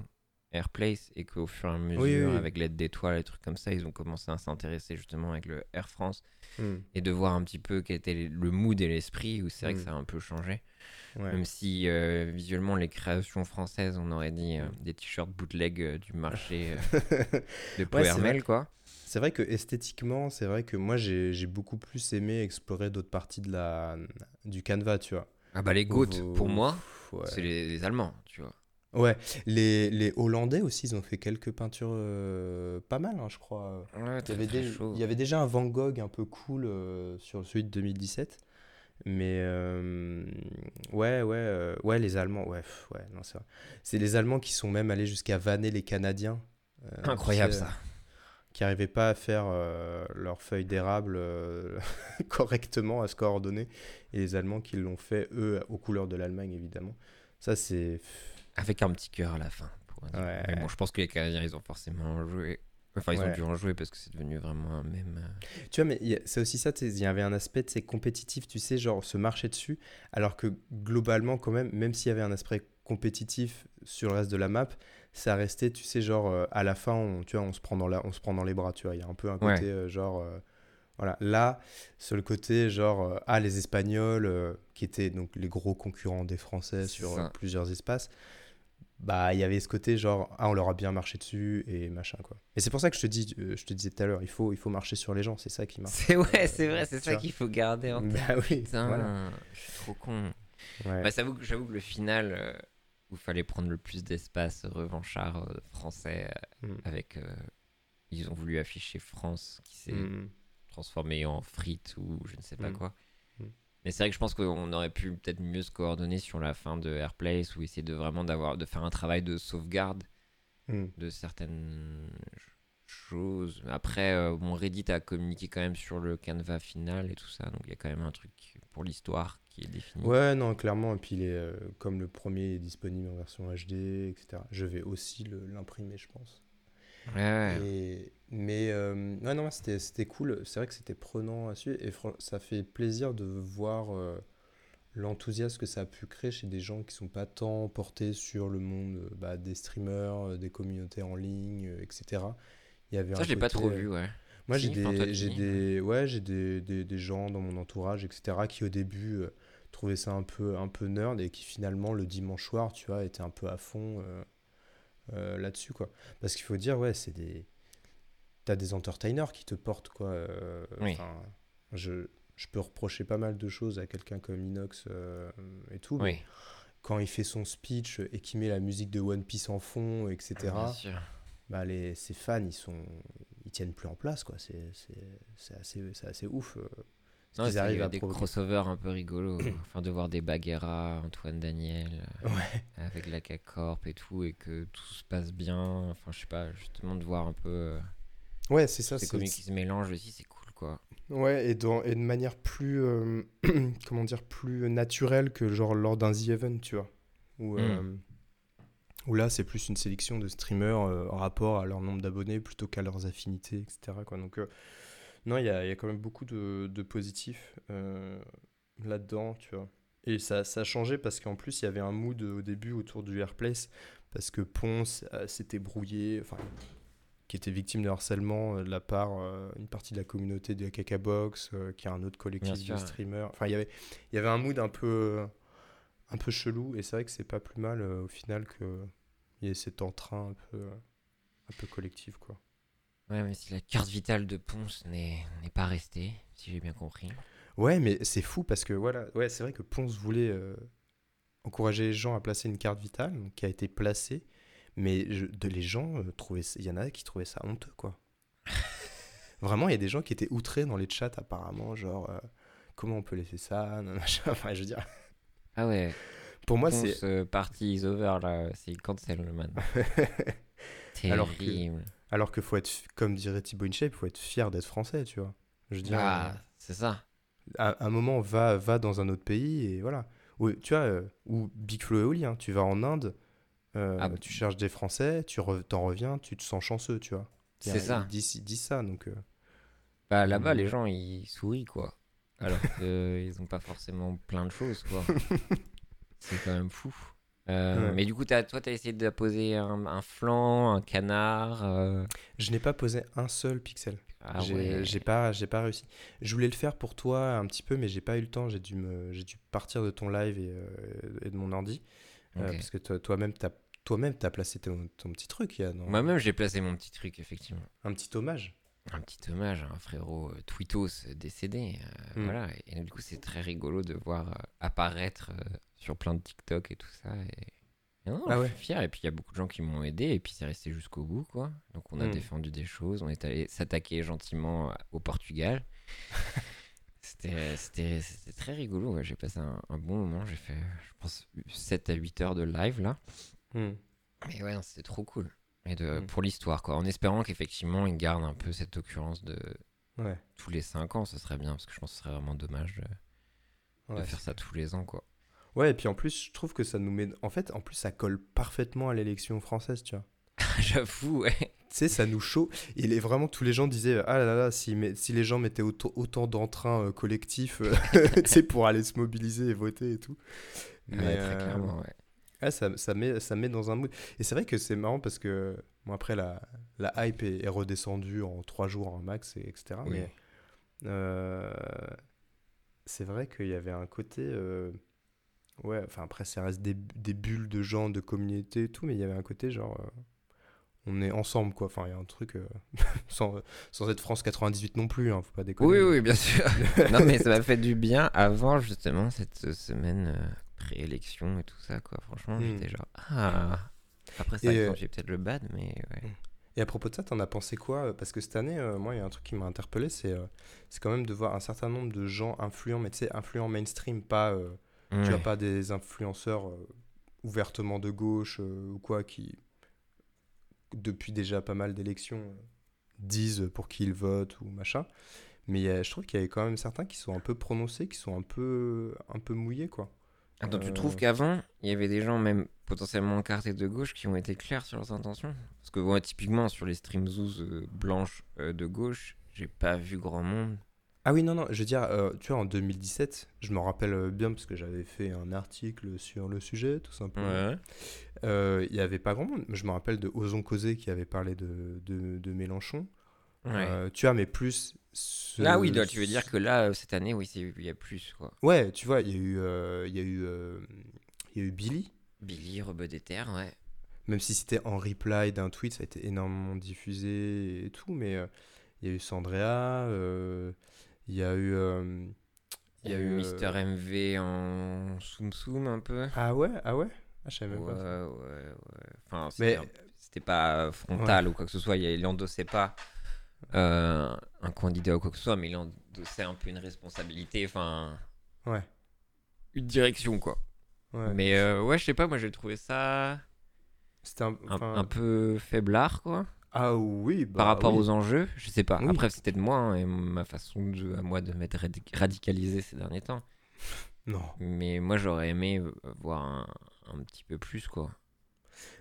Airplace et qu'au fur et à mesure, Oui, oui. avec l'aide d'étoiles et trucs comme ça, ils ont commencé à s'intéresser justement avec le Air France Hmm, et de voir un petit peu quel était le mood et l'esprit où c'est vrai que Mm. ça a un peu changé. Ouais. Même si euh, visuellement, les créations françaises, on aurait dit euh, des t-shirts bootleg euh, du marché de Ouais, Power c'est vrai. Mail, quoi. C'est vrai que esthétiquement, c'est vrai que moi j'ai beaucoup plus aimé explorer d'autres parties de la, du canevas, tu vois. Ah bah les Au- pour moi, Ouais. c'est les, les Allemands, tu vois. Ouais, les, les Hollandais aussi, ils ont fait quelques peintures euh, pas mal, hein, je crois. Ouais, Il y, avait il y avait déjà un Van Gogh un peu cool euh, sur celui de 2017. Mais euh, ouais, ouais, euh, ouais, les Allemands, ouais, pff, ouais, non, c'est vrai. C'est les Allemands qui sont même allés jusqu'à vanner les Canadiens. euh, Incroyable ça. Qui n'arrivaient pas à faire leur feuille d'érable correctement, à se coordonner. Et les Allemands qui l'ont fait, eux, aux couleurs de l'Allemagne, évidemment. Ça, c'est. Avec un petit cœur à la fin. pour. Ouais. Mais bon, je pense que les Canadiens, ils ont forcément joué. Enfin, ils ont dû en jouer parce que c'est devenu vraiment un même. euh, Tu vois, mais c'est aussi ça, il y avait un aspect de ces compétitif, tu sais, genre se marcher dessus, alors que globalement, quand même, même s'il y avait un aspect compétitif sur le reste de la map, ça restait, tu sais, genre euh, à la fin, on, tu vois, on se prend dans la, on se prend dans les bras, tu vois, il y a un peu un côté Ouais. euh, genre, euh, voilà, là, sur le côté genre, ah, les Espagnols, qui étaient donc les gros concurrents des Français C'est sur plusieurs espaces. Bah, il y avait ce côté genre, ah, on leur a bien marché dessus et machin, quoi. Et c'est pour ça que je te dis, euh, je te disais tout à l'heure, il faut, il faut marcher sur les gens, c'est ça qui marche. C'est ouais, c'est vrai, c'est ça qu'il faut garder en tête. Bah oui, Putain, voilà. je suis trop con. Ouais. Bah, j'avoue, que- j'avoue que le final, euh, où il fallait prendre le plus d'espace revanchard euh, français, euh, Mm. avec. euh, ils ont voulu afficher France qui s'est Mm. transformé en frites ou je ne sais pas Mm. quoi. Mais c'est vrai que je pense qu'on aurait pu peut-être mieux se coordonner sur la fin de Airplace ou essayer de vraiment d'avoir de faire un travail de sauvegarde Mm. de certaines ch- choses. Après, euh, mon Reddit a communiqué quand même sur le canevas final et tout ça, donc il y a quand même un truc pour l'histoire qui est défini. Ouais, non, clairement. Et puis, il est, euh, comme le premier est disponible en version HD, etc. Je vais aussi l'imprimer, je pense. Ouais, ouais. Et- mais, euh, ouais, non, c'était cool. C'est vrai que c'était prenant à suivre. Et ça fait plaisir de voir euh, l'enthousiasme que ça a pu créer chez des gens qui sont pas tant portés sur le monde euh, bah, des streamers, des communautés en ligne, etc. Il y avait Ça, je l'ai pas trop vu, ouais. Moi, j'ai des, j'ai des, ouais, j'ai des, des, des gens dans mon entourage, etc., qui au début euh, trouvaient ça un peu, un peu nerd et qui finalement, le dimanche soir, tu vois, étaient un peu à fond euh, euh, là-dessus, quoi. Parce qu'il faut dire, ouais, c'est des. T'as des entertainers qui te portent, quoi. euh, Oui. je, je peux reprocher pas mal de choses à quelqu'un comme Inox euh, et tout, mais quand il fait son speech et qu'il met la musique de One Piece en fond, etc., bien sûr. bah les, ses fans, ils sont, ils tiennent plus en place, quoi. C'est, assez, c'est assez ouf. Non, qu'ils c'est- il arrivent à des provoquer. crossovers un peu rigolos. enfin, de voir des Baguera, Antoine Daniel, euh, Ouais. avec la K-Corp et tout, et que tout se passe bien. Enfin, je sais pas, justement, de voir un peu euh, Ouais, c'est ça. ces comiques qui se mélangent aussi, c'est cool, quoi. Ouais, et, dans, et de manière plus, euh, comment dire, plus naturelle que genre lors d'un The Event, tu vois. Où, Mm. où là, c'est plus une sélection de streamers en rapport à leur nombre d'abonnés plutôt qu'à leurs affinités, etc. Quoi. Donc, non, il y a, il y a quand même beaucoup de, de positifs euh, là-dedans, tu vois. Et ça, ça a changé parce qu'en plus, il y avait un mood au début autour du Airplace, parce que Ponce euh, s'était brouillé, enfin, qui était victime de harcèlement euh, de la part euh, une partie de la communauté de Kakabox, euh, qui est un autre collectif sûr, de ouais. streamers. Enfin, il y avait, il y avait un mood un peu, un peu chelou, et c'est vrai que c'est pas plus mal au final que il y ait cet entrain un peu, un peu collectif, quoi. Ouais, mais si la carte vitale de Ponce n'est pas restée, si j'ai bien compris. Ouais, mais c'est fou parce que voilà, ouais, c'est vrai que Ponce voulait euh, encourager les gens à placer une carte vitale, donc, qui a été placée, mais je- de, les gens euh, trouvaient, il y en a qui trouvaient ça honteux, quoi. Vraiment, il y a des gens qui étaient outrés dans les chats apparemment, genre euh, comment on peut laisser ça. Enfin, je veux dire, Ah ouais, pour moi, c'est party is over, là, c'est cancel, man. Alors que- Terrible. Alors que faut être, comme dirait Thibaut InShape, faut être fier d'être français, tu vois. Je dire, Ah, c'est ça. à un moment, va, va dans un autre pays et voilà. Ou, tu vois, euh, ou Big Flo et Oli, hein, tu vas en Inde, euh, Ah. tu cherches des Français, tu re- t'en reviens, tu te sens chanceux, tu vois. C'est ça. Ils disent, ça, donc... euh, Bah, là-bas, les gens, ils sourient, quoi. Alors qu'ils ont pas forcément plein de choses, quoi. c'est quand même fou. Euh, Ouais. Mais du coup, toi, t'as essayé d'apposer un, un flanc, un canard. euh, Je n'ai pas posé un seul pixel. Ah j'ai ouais. j'ai pas, pas réussi. Je voulais le faire pour toi un petit peu, mais j'ai pas eu le temps. J'ai dû, me, dû partir de ton live et, euh, et de mon ordi. Parce que toi- toi-même, t'as toi-même, t'as placé ton, ton petit truc. non Moi-même, j'ai placé mon petit truc, effectivement. Un petit hommage. Un petit hommage à un frérot euh, Twitos décédé. euh, Mm. Voilà. Et, du coup, c'est très rigolo de voir euh, apparaître sur plein de TikTok et tout ça. Et, non, Ah je ouais. suis fier. Et puis, il y a beaucoup de gens qui m'ont aidé. Et puis, c'est resté jusqu'au bout, quoi. Donc, on a Mm. défendu des choses. On est allé s'attaquer gentiment euh, au Portugal. C'était très rigolo. ouais. J'ai passé un, un bon moment. J'ai fait, je pense, 7 à 8 heures de live, là. Hmm. Mais ouais, c'était trop cool. Et de, Mm. pour l'histoire, quoi. En espérant qu'effectivement, ils gardent un peu cette occurrence de Ouais. tous les 5 ans, ce serait bien, parce que je pense que ce serait vraiment dommage de, de faire ça tous les ans, quoi. Ouais, et puis en plus, je trouve que ça nous met. En fait, en plus, ça colle parfaitement à l'élection française, tu vois. J'avoue, ouais. Tu sais, ça nous chaud. Il est vraiment, tous les gens disaient Ah là là, si, mais, si les gens mettaient autant, autant d'entrain euh, collectif, euh, tu sais, pour aller se mobiliser et voter et tout. Ouais, Mais, très euh, clairement, ouais. ah, ça, ça, met, ça met dans un mood. Et c'est vrai que c'est marrant parce que, bon, après, la, la hype est, est redescendue en trois jours en max, et etc. Oui. Mais euh, c'est vrai qu'il y avait un côté. Euh, ouais, enfin, après, ça reste des, des bulles de gens, de communauté et tout, mais il y avait un côté genre. euh, on est ensemble, quoi. Enfin, il y a un truc. euh, sans, sans être France 98 non plus, hein, faut pas déconner. Oui, oui, bien sûr. non, mais ça m'a fait du bien avant justement cette semaine euh, pré-élection et tout ça, quoi. Franchement, Mm. j'étais genre, ah. Après, ça euh, j'ai peut-être le bad, mais ouais. Et à propos de ça, t'en as pensé quoi? Parce que cette année, euh, moi, il y a un truc qui m'a interpellé, c'est euh, c'est quand même de voir un certain nombre de gens influents, mais tu sais, influents mainstream, pas, euh, tu Ouais. pas des influenceurs euh, ouvertement de gauche euh, ou quoi, qui, depuis déjà pas mal d'élections, euh, disent pour qui ils votent ou machin. Mais il y a- je trouve qu'il y avait quand même certains qui sont un peu prononcés, qui sont un peu, un peu mouillés, quoi. Attends, tu trouves qu'avant, il y avait des gens même potentiellement encartés de gauche qui ont été clairs sur leurs intentions? Parce que typiquement, sur les stream zoos blanches de gauche, j'ai pas vu grand monde. Ah oui, non, non, je veux dire, euh, tu vois, en 2017, je m'en rappelle euh, bien parce que j'avais fait un article sur le sujet, tout simplement. Ouais. Euh, Il y avait pas grand monde. Je me rappelle de Ozon Causé qui avait parlé de, de, de Mélenchon. Ouais. Euh, tu vois, mais plus. ce- Là, oui, donc, tu veux dire que là, cette année, oui, il y a plus, quoi. Ouais, tu vois, il y a eu, il y a eu, il y a eu Billy. Billy, Rebeu des Terres, ouais. Même si c'était en reply d'un tweet, ça a été énormément diffusé et tout. Mais il y a eu Sandrea. Euh, il y a eu. euh, Il y a eu euh, Mister MV en Soum Soum un peu. Ah ouais Ah ouais? Ah, je savais Ouais, même ouais, pas. ouais. Enfin, Mais- c'était un- c'était pas frontal ou quoi que ce soit. Il il endossait pas euh, un candidat ou quoi que ce soit, mais il endossait un peu une responsabilité, enfin, Ouais. une direction, quoi. ouais. Mais euh, ouais, je sais pas, moi j'ai trouvé ça C'était un, un, enfin, un peu faiblard, quoi. Ah oui, bah par rapport oui. aux enjeux, je sais pas. Oui. Après, c'était de moi hein, et ma façon de, à moi de m'être radi- radicalisé ces derniers temps. Non. Mais moi, j'aurais aimé euh, voir un, un petit peu plus, quoi.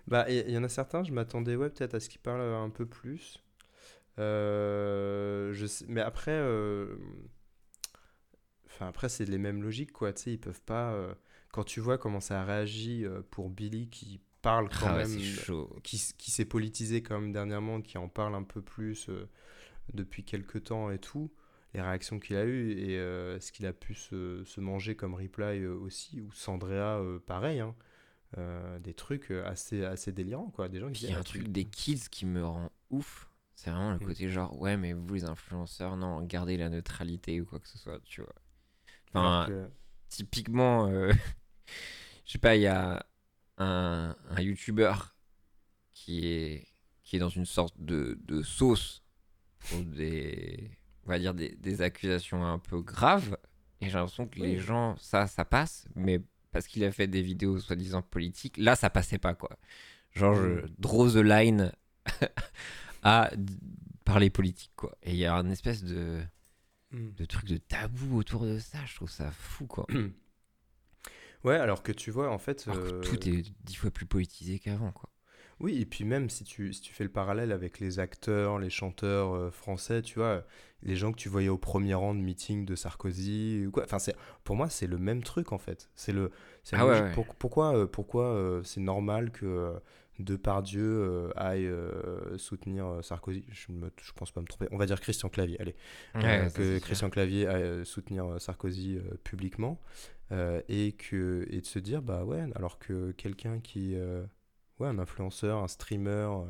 Bah, il y, y en a certains, je m'attendais ouais, peut-être à ce qu'ils parlent un peu plus. Euh, je sais- mais après, euh, enfin, après c'est les mêmes logiques, quoi. Tu sais, ils peuvent pas. euh, Quand tu vois comment ça a réagi euh, pour Billy qui parle quand Ah ouais, même, chaud. qui, qui s'est politisé quand même dernièrement, qui en parle un peu plus euh, depuis quelques temps et tout, les réactions qu'il a eues et euh, ce qu'il a pu se, se manger comme reply euh, aussi, ou Sandrea, pareil, hein. Euh, des trucs assez, assez délirants, quoi. Des gens qui il y a un ah, truc des kids qui me rend ouf. C'est vraiment le Mm. côté genre, ouais, mais vous les influenceurs, non, gardez la neutralité ou quoi que ce soit, tu vois. Enfin, que- typiquement, euh, je sais pas, il y a un, un YouTuber qui est, qui est dans une sorte de, de sauce pour des, on va dire, des, des accusations un peu graves. Et j'ai l'impression que les gens, ça, ça passe, mais parce qu'il a fait des vidéos soi-disant politiques, là, ça passait pas, quoi. Genre, je Mm. draw the line à parler politique, quoi. Et il y a une espèce de, Hmm. de truc de tabou autour de ça, je trouve ça fou, quoi. Ouais, alors que tu vois, en fait. Alors que euh, tout est dix fois plus politisé qu'avant, quoi. Oui, et puis même si tu, si tu fais le parallèle avec les acteurs, les chanteurs euh, français, tu vois, les gens que tu voyais au premier rang de meeting de Sarkozy, ou quoi, enfin, c'est, pour moi, c'est le même truc en fait. C'est le, Ah ouais, logique. ouais. Pour- pourquoi euh, pourquoi euh, c'est normal que Depardieu aille soutenir Sarkozy? Je, me, je pense pas me tromper. On va dire Christian Clavier, allez. Que Christian Clavier aille soutenir Sarkozy publiquement euh, et, que, et de se dire, bah ouais, alors que quelqu'un qui. euh, ouais, un influenceur, un streamer euh,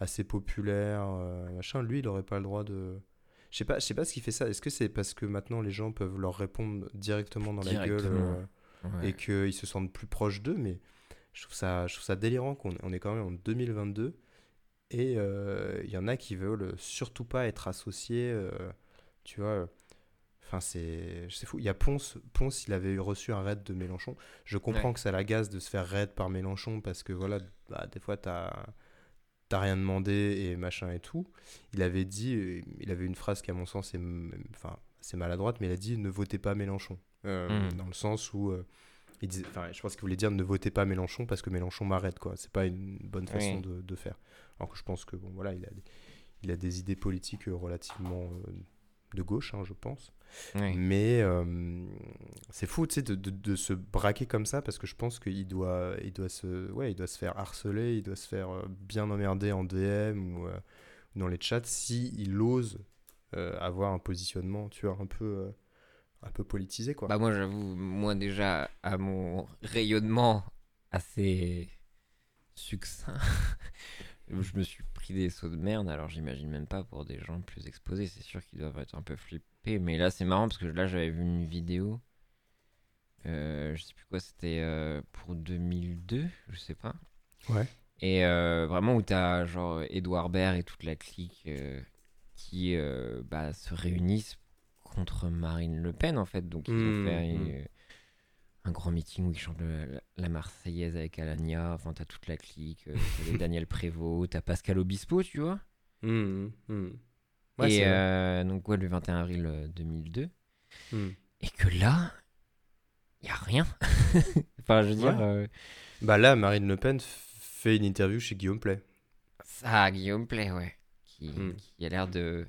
assez populaire, euh, machin, lui, il aurait pas le droit de. Je sais pas, je sais pas ce qui fait ça. Est-ce que c'est parce que maintenant les gens peuvent leur répondre directement dans la gueule Ouais. et qu'ils se sentent plus proches d'eux, mais je trouve ça, je trouve ça délirant qu'on on est quand même en 2022 et euh, il y en a qui veulent surtout pas être associés, euh, tu vois. Enfin, c'est c'est fou. Il y a Ponce, Ponce, il avait reçu un raid de Mélenchon. Je comprends Ouais. que ça l'agace de se faire raid par Mélenchon parce que voilà, bah, des fois, t'as t'as rien demandé et machin et tout. Il avait dit, euh, il avait une phrase qui, à mon sens, est enfin, c'est maladroite, mais il a dit ne votez pas Mélenchon. Euh, Mm. Dans le sens où, euh, Il disait, enfin, je pense qu'il voulait dire ne votez pas Mélenchon parce que Mélenchon m'arrête, quoi. C'est pas une bonne façon Oui. de, de faire. Alors que je pense que, bon, voilà, il a, des- il a des idées politiques relativement euh, de gauche, hein, je pense. Oui. Mais euh, c'est fou, tu sais, de, de- de se braquer comme ça parce que je pense qu'il doit, il doit, se, ouais, il doit se faire harceler, il doit se faire euh, bien emmerder en DM ou euh, dans les chats si il ose euh, avoir un positionnement, tu vois, un peu, un peu politisé, quoi. Bah moi j'avoue, moi déjà à mon rayonnement assez succinct, je me suis pris des sauts de merde, alors j'imagine même pas pour des gens plus exposés, c'est sûr qu'ils doivent être un peu flippés, mais là c'est marrant parce que là j'avais vu une vidéo, euh, je sais plus quoi, c'était euh, pour 2002, je sais pas, Ouais. et euh, vraiment où t'as genre Edouard Baird et toute la clique euh, qui bah, se réunissent contre Marine Le Pen en fait. Donc ils ont Mmh, fait mmh. un grand meeting où ils chantent le- la, la Marseillaise avec Alania. Enfin t'as toute la clique. t'as Daniel Prévost, t'as Pascal Obispo, tu vois. Mmh, mmh. Ouais, et euh, donc ouais, le 21 avril euh, 2002. Mmh. Et que là, y a rien. enfin je veux dire, Ouais. euh, Bah là, Marine Le Pen fait une interview chez Guillaume Play. ça, Guillaume Play, ouais, qui, Mmh. qui a l'air de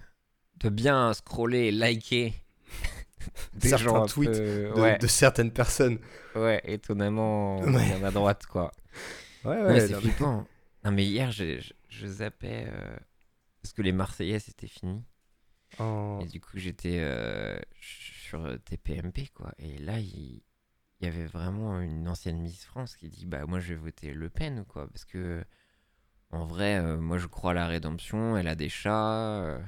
de bien scroller et liker. des Certains tweets peu- de, ouais. de certaines personnes. Ouais, étonnamment Ouais. à droite, quoi. Ouais, Non, ouais. mais c'est non, flippant. Non, mais hier, je, je, je zappais euh, parce que les Marseillais, c'était fini. Oh. Et du coup, j'étais euh, sur euh, TPMP, quoi. Et là, il, il y avait vraiment une ancienne Miss France qui dit Bah, moi, je vais voter Le Pen, quoi. Parce que, en vrai, euh, moi, je crois à la rédemption. Elle a des chats. euh,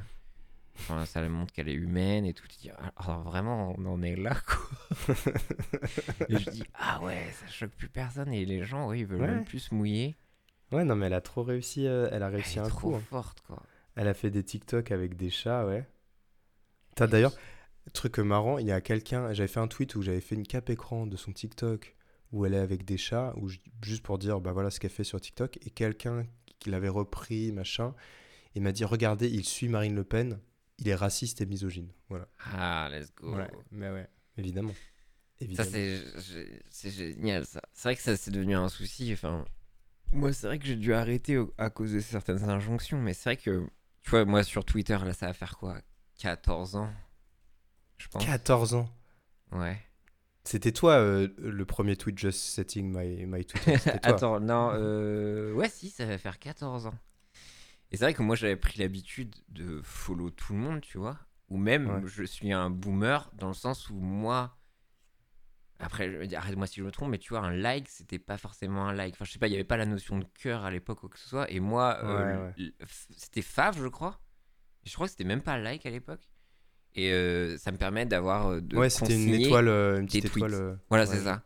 Enfin, ça montre qu'elle est humaine et tout. Tu dis, Ah, Alors, vraiment, on en est là, quoi. et je dis Ah ouais, ça choque plus personne. Et les gens, oui, ils veulent Ouais. même plus se mouiller. Ouais, non, mais elle a trop réussi. euh, elle a Elle réussi est un trop coup. hein. forte, quoi. Elle a fait des TikTok avec des chats, ouais. T'as d'ailleurs, truc marrant, il y a quelqu'un, j'avais fait un tweet où j'avais fait une cap écran de son TikTok où elle est avec des chats, ou juste pour dire, bah voilà ce qu'elle fait sur TikTok, et quelqu'un qui l'avait repris, machin, et m'a dit, regardez, il suit Marine Le Pen, il est raciste et misogyne. Voilà. Ah, let's go. Ouais, mais ouais, évidemment. Ça, Évidemment. c'est c'est- génial, ça. C'est vrai que ça, c'est devenu un souci. Enfin, moi, c'est vrai que j'ai dû arrêter à cause de certaines injonctions, mais c'est vrai que, tu vois, moi, sur Twitter, là, ça va faire quoi? 14 ans Je pense. 14 ans. Ouais. C'était toi euh, le premier tweet Just Setting My, my Twitter. Toi. Attends, non, euh... ouais, si, ça va faire 14 ans. Et c'est vrai que moi, j'avais pris l'habitude de follow tout le monde, tu vois. Ou même, Ouais. je suis un boomer dans le sens où moi. Après, je arrête-moi si je me trompe, mais tu vois, un like, c'était pas forcément un like. Enfin, je sais pas, il y avait pas la notion de cœur à l'époque ou que ce soit. Et moi, euh, Ouais, c'était fave, je crois. Je crois que c'était même pas like à l'époque. Et euh, ça me permet d'avoir. euh, de ouais, c'était une étoile, une des petite étoile. euh, voilà, ouais. c'est ça.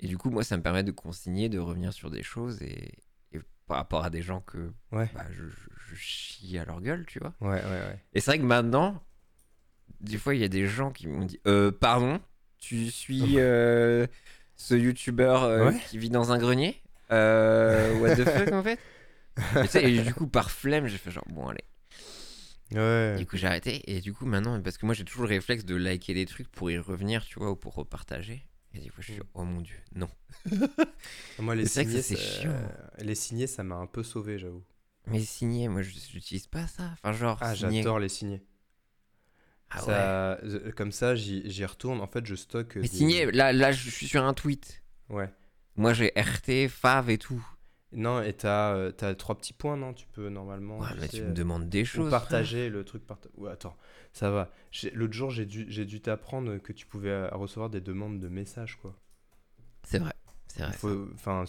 Et du coup, moi, ça me permet de consigner, de revenir sur des choses et, et par rapport à des gens que Ouais. bah, je, je- je chie à leur gueule, tu vois. Ouais, ouais, ouais. Et c'est vrai que maintenant, des fois, il y a des gens qui m'ont dit euh, Pardon, tu suis euh, ce youtubeur euh, Ouais. qui vit dans un grenier Euh, What the fuck, en fait? Et, du coup, par flemme, j'ai fait genre Bon, allez. Ouais. Du coup, j'ai arrêté. Et du coup, maintenant, parce que moi, j'ai toujours le réflexe de liker des trucs pour y revenir, tu vois, ou pour repartager. Et des fois, je suis Mm. oh mon dieu, non. Moi, les signés, ça, chiant. les signés, ça m'a un peu sauvé, j'avoue. Mais signer, moi, je- j'utilise pas ça. Enfin, genre, Ah, j'adore les signés. Ah ça, euh, Comme ça, j'y retourne. En fait, je stocke. Mais des- signer, là, là, je suis sur un tweet. Ouais. Moi, j'ai RT, Fav et tout. Non, et t'as euh, t'as trois petits points, non? Tu peux normalement. Ouais, tu mais sais, tu me demandes des ou choses. partager le truc. Parta... Ouais, attends, ça va. L'autre jour, j'ai dû, j'ai dû t'apprendre que tu pouvais euh, recevoir des demandes de messages, quoi. C'est vrai, c'est vrai. Faut- Enfin,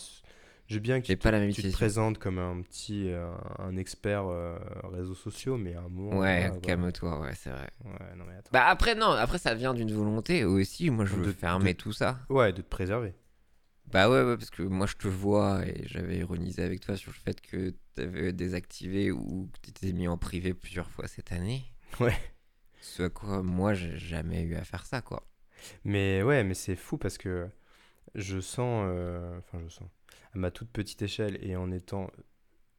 j'ai bien que tu, pas la même tu te présentes comme un petit, euh, un expert euh, réseaux sociaux, mais à un moment. Ouais, calme-toi, ouais, c'est vrai. Ouais, non mais attends. Bah après, non, après, ça vient d'une volonté aussi. Moi, je veux De- fermer de- tout ça. Ouais, de te préserver. Bah ouais, ouais, parce que moi, je te vois et j'avais ironisé avec toi sur le fait que t'avais désactivé ou que t'étais mis en privé plusieurs fois cette année. Ouais. Ce à quoi moi, j'ai jamais eu à faire ça, quoi. Mais ouais, mais c'est fou parce que je sens, euh, enfin je sens, ma toute petite échelle et en étant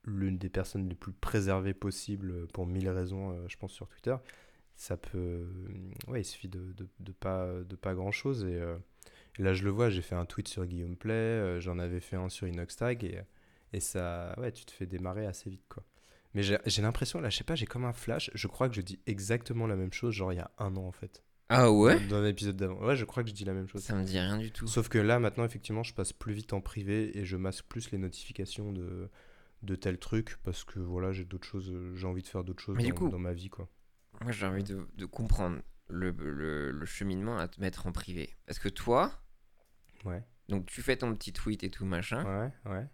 l'une des personnes les plus préservées possibles pour mille raisons, euh, je pense sur Twitter, ça peut, ouais, il suffit de, pas, de pas grand chose et, euh, là, je le vois, j'ai fait un tweet sur Guillaume Play, euh, j'en avais fait un sur Inoxtag, et, et ça, ouais, tu te fais démarrer assez vite, quoi. Mais j'ai l'impression, là, je sais pas, j'ai comme un flash, je crois que je dis exactement la même chose, genre il y a un an, en fait. Ah ouais Dans, l'épisode d'avant. Ouais, je crois que je dis la même chose. Ça me dit rien du tout. Sauf que là, maintenant, effectivement, je passe plus vite en privé et je masque plus les notifications de, de tel truc parce que voilà, j'ai d'autres choses, euh, j'ai envie de faire d'autres choses Mais dans, du coup- dans ma vie, quoi. Moi, j'ai envie de, de comprendre le, le- le cheminement à te mettre en privé. Parce que toi, Ouais, donc tu fais ton petit tweet et tout machin. ouais, ouais.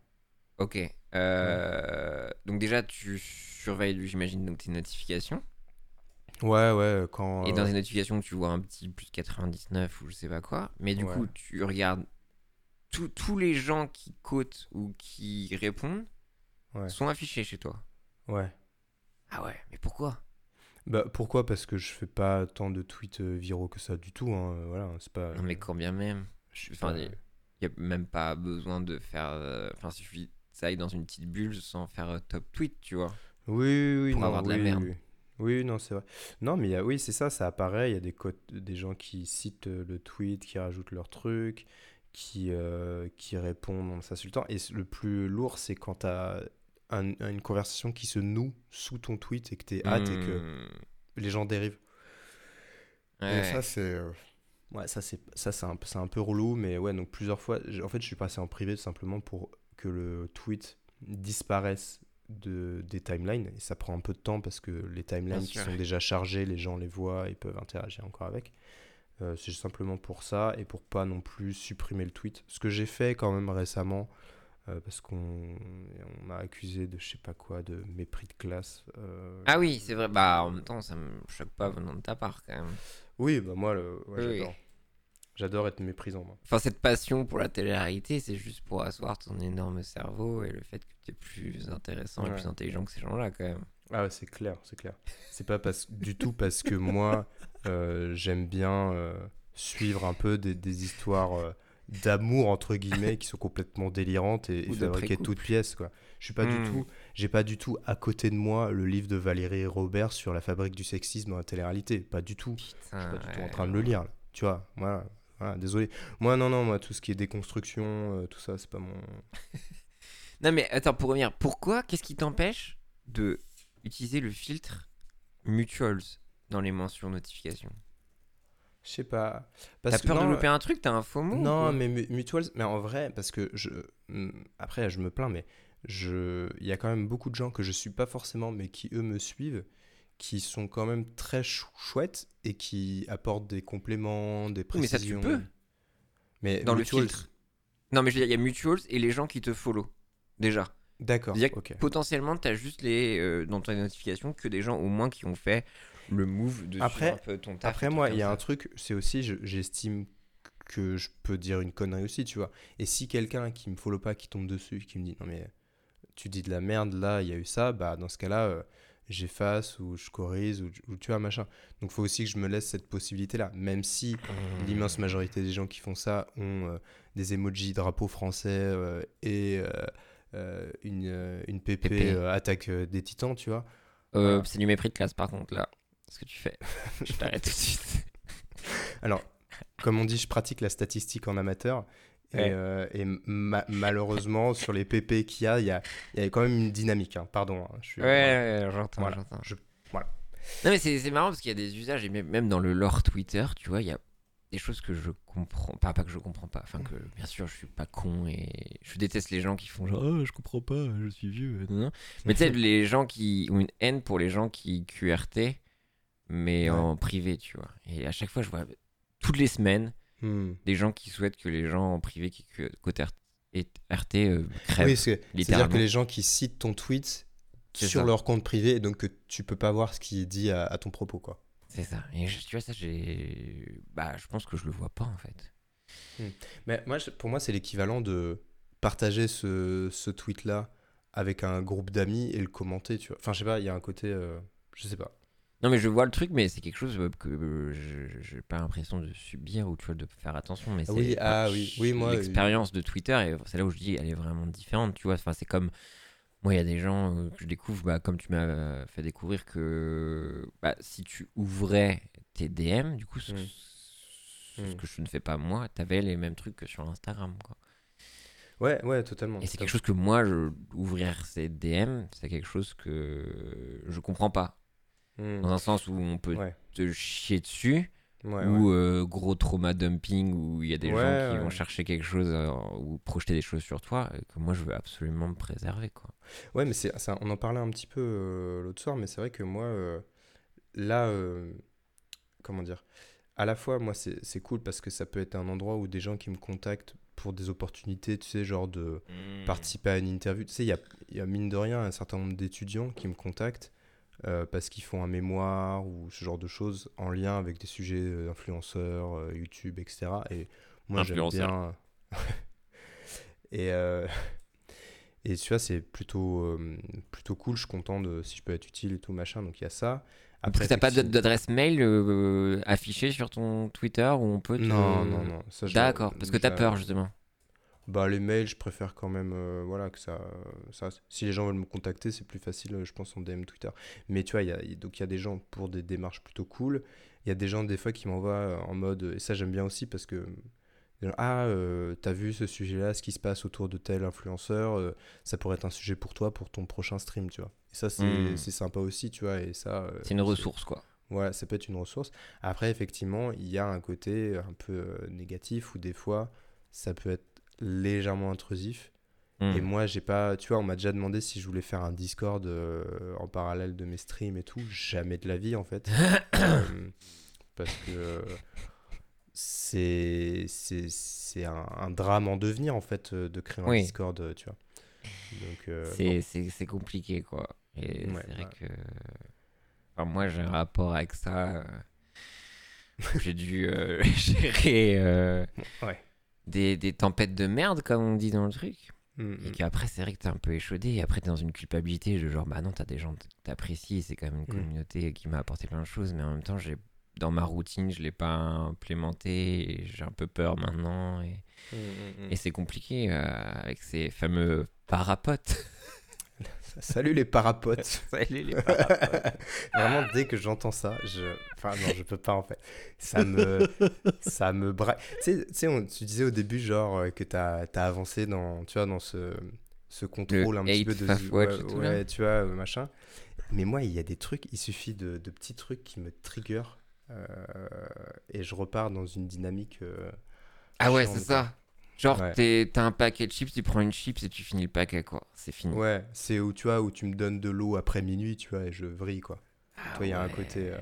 Ok. Euh, Donc déjà, tu surveilles, j'imagine, donc tes notifications. Ouais, ouais, quand. Et dans euh, tes notifications, tu vois un petit plus 99 ou je sais pas quoi. Mais du Ouais. coup, tu regardes tous- tous les gens qui cotent ou qui répondent Ouais. sont affichés chez toi. Ouais. Ah ouais, mais pourquoi? Bah, pourquoi? Parce que je fais pas tant de tweets euh, viraux que ça du tout, hein, euh, voilà, c'est pas. Non, mais quand bien même. Enfin, il n'y a même pas besoin de faire. euh, Enfin, il suffit que ça aille dans une petite bulle sans faire euh, top tweet, tu vois. Oui, oui, oui, pour non, avoir de la merde. Oui, Oui, non, c'est vrai. Non, mais il y a, oui, c'est ça, ça apparaît. Il y a des, des gens qui citent euh, le tweet, qui rajoutent leur truc, qui, euh, qui répondent en s'insultant. Et c- le plus lourd, c'est quand tu as une conversation qui se noue sous ton tweet et que tu es hâte et que Hmm. les gens dérivent. Et Ouais. ça, c'est. euh, Ouais, ça, c'est ça, c'est un, peu- c'est un peu relou, mais ouais, donc plusieurs fois. j'- En fait, je suis passé en privé tout simplement pour que le tweet disparaisse de, des timelines. Et ça prend un peu de temps parce que les timelines qui sont déjà chargées, les gens les voient, ils peuvent interagir encore avec. Euh, c'est simplement pour ça et pour pas non plus supprimer le tweet. Ce que j'ai fait quand même récemment, euh, parce qu'on on m'a accusé de je sais pas quoi, de mépris de classe. euh, Ah oui, c'est vrai. Bah, en même temps, ça me choque pas venant de ta part quand même. Oui, bah moi, le, ouais, Oui. j'adore. J'adore être méprisant, moi. Enfin, cette passion pour la télé-réalité, c'est juste pour asseoir ton énorme cerveau et le fait que tu es plus intéressant et plus intelligent que ces gens-là quand même. Ah ouais, c'est clair, c'est clair. C'est pas parce, du tout parce que moi, euh, j'aime bien euh, suivre un peu des, des histoires euh, d'amour, entre guillemets, qui sont complètement délirantes et, et fabriquées toutes pièces, quoi. Je suis pas Hmm. du tout, j'ai pas du tout à côté de moi le livre de Valérie Robert sur la fabrique du sexisme dans la télé-réalité. Pas du tout. Je suis pas du tout en train de le lire, là. Tu vois, voilà. Voilà, désolé. Moi, non, non, moi, tout ce qui est déconstruction, euh, tout ça, c'est pas mon. Non mais attends, pour revenir, pourquoi, qu'est-ce qui t'empêche de utiliser le filtre Mutuals dans les mentions notifications? Je sais pas. T'as que peur de louper un truc T'as un faux mot Non, mais mu- Mutuals, mais en vrai, parce que je. hmm, Après, je me plains, mais je... il y a quand même beaucoup de gens que je suis pas forcément, mais qui eux me suivent, qui sont quand même très chou- chouettes et qui apportent des compléments, des Oui, mais ça, tu précisions. peux. Mais Dans le filtre. Non mais je veux dire, il y a Mutuals et les gens qui te follow. Déjà. D'accord, C'est-à-dire que ok. potentiellement, t'as juste les, euh, dans tes notifications que des gens au moins qui ont fait le move de Après- un peu ton taf. Après, moi, il y a ça. un truc, c'est aussi, je- j'estime que je peux dire une connerie aussi, tu vois. Et si quelqu'un qui me follow pas, qui tombe dessus, qui me dit non, mais tu dis de la merde, là, il y a eu ça, bah dans ce cas-là, euh, j'efface ou je corrige ou, ou tu vois, machin. Donc, faut aussi que je me laisse cette possibilité-là, même si Mmh. l'immense majorité des gens qui font ça ont euh, des emojis drapeau français euh, et euh, une, une PP, PP. attaque des titans, tu vois. Voilà. C'est du mépris de classe par contre là. Ce que tu fais. je t'arrête tout de suite. Alors, comme on dit, je pratique la statistique en amateur. Et, Ouais. euh, et ma- malheureusement, sur les PP qu'il y a, il y a, il y a quand même une dynamique. hein. Pardon. hein, je suis, Ouais, ouais, j'entends, Voilà. j'entends. Je- voilà. Non, mais c'est marrant parce qu'il y a des usages, et même même dans le lore Twitter, tu vois, il y a des choses que je comprends pas, pas que je comprends pas. Enfin, que bien sûr, je suis pas con et je déteste les gens qui font genre, oh, je comprends pas, je suis vieux. Non, non. Mais tu sais, les gens qui ont une haine pour les gens qui QRT, mais Ouais. en privé, tu vois. Et à chaque fois, je vois toutes les semaines Hmm. des gens qui souhaitent que les gens en privé qui côté RT, et RT euh, crèvent. Oui, c'est-à-dire que les gens qui citent ton tweet sur ça. leur compte privé, et donc que tu peux pas voir ce qui est dit à, à ton propos, quoi. C'est ça. Et je- tu vois, ça, j'ai. Bah, je pense que je le vois pas en fait. Mais moi, je- pour moi, c'est l'équivalent de partager ce, ce tweet-là avec un groupe d'amis et le commenter, tu vois. Enfin, je sais pas, il y a un côté... euh, je sais pas. Non, mais je vois le truc, mais c'est quelque chose euh, que euh, je j'ai pas l'impression de subir ou tu vois, de faire attention. Mais Ah c'est oui, ah oui, moi, L'expérience de Twitter, et c'est là où je dis, elle est vraiment différente, tu vois. Enfin, c'est comme. Moi, il y a des gens euh, que je découvre, bah, comme tu m'as euh, fait découvrir que bah, si tu ouvrais tes DM, du coup, ce, Mm. ce Mm. que je ne fais pas moi, t'avais les mêmes trucs que sur Instagram. Quoi. Ouais, ouais, totalement. Et c'est quelque chose que moi, je, ouvrir ces DM, c'est quelque chose que je comprends pas. Hmm. Dans un sens où on peut Ouais, te chier dessus, ouais, ou euh, gros trauma dumping, où il y a des gens qui vont chercher quelque chose euh, ou projeter des choses sur toi, et que moi je veux absolument me préserver. Quoi. Ouais, mais c'est, ça, on en parlait un petit peu euh, l'autre soir, mais c'est vrai que moi, euh, là, euh, comment dire, à la fois, moi, c'est, c'est cool parce que ça peut être un endroit où des gens qui me contactent pour des opportunités, tu sais, genre de participer à une interview. Tu sais, il y a, il y a mine de rien un certain nombre d'étudiants qui me contactent euh, parce qu'ils font un mémoire ou ce genre de choses en lien avec des sujets euh, d'influenceurs, euh, YouTube, etc. Et moi, j'aime Influenceurs. bien. et, euh, et tu vois, c'est plutôt, euh, plutôt cool. Je suis content de si je peux être utile et tout, machin. Donc, il y a ça. Parce que t'as pas d'adresse mail euh, affichée sur ton Twitter où on peut te... Non, non, non. D'accord, parce que t'as peur justement. Bah, les mails, je préfère quand même, euh, voilà, que ça, ça. Si les gens veulent me contacter, c'est plus facile, euh, je pense, en DM Twitter. Mais tu vois, il y a, il- donc il y a des gens pour des démarches plutôt cool. Il y a des gens, des fois, qui m'envoient euh, en mode. Et ça, j'aime bien aussi parce que. Ah, euh, t'as vu ce sujet-là, ce qui se passe autour de tel influenceur, euh, ça pourrait être un sujet pour toi, pour ton prochain stream, tu vois. Et ça, c'est Mm. c'est sympa aussi, tu vois. Et ça. C'est une ressource quoi. voilà, ça peut être une ressource. Après, effectivement, il y a un côté un peu négatif où des fois, ça peut être légèrement intrusif. Hmm. Et moi, j'ai pas. Tu vois, on m'a déjà demandé si je voulais faire un Discord euh, en parallèle de mes streams et tout. Jamais de la vie, en fait. Euh, parce que c'est un, un drame en devenir, en fait, euh, de créer un Oui. Discord, tu vois. Donc, euh, c'est compliqué quoi. Et Ouais, c'est vrai ouais. que. Enfin, moi j'ai un rapport avec ça. j'ai dû gérer Ouais. Des, des tempêtes de merde, comme on dit dans le truc. mm, Et mm. qu'après, c'est vrai que t'es un peu échaudé. Et après, t'es dans une culpabilité de genre, bah non, t'as des gens que t'apprécies. C'est quand même une Mm. communauté qui m'a apporté plein de choses. Mais en même temps, j'ai dans ma routine, je l'ai pas implémenté. J'ai un peu peur maintenant. Et, Mm, et c'est compliqué euh, avec ces fameux parapotes. Salut les parapotes. Salut les parapotes. Vraiment, dès que j'entends ça, je. Enfin, non, je peux pas en fait. Ça me. ça me braque. Tu sais- tu sais, on- tu disais au début, genre, euh, que t'as as avancé dans, tu vois, dans ce, ce contrôle un petit peu de. ouais, tout, tu vois, euh, machin. Mais moi, il y a des trucs, il suffit de, de petits trucs qui me trigger. euh, et je repars dans une dynamique. euh, Ah ouais, c'est ça. Genre, Ouais. t'es- t'as un paquet de chips, tu prends une chips et tu finis le paquet, quoi. C'est fini. Ouais, c'est où tu vois, où tu me donnes de l'eau après minuit, tu vois, et je vrille, quoi. Ah Toi, il y a un côté. euh,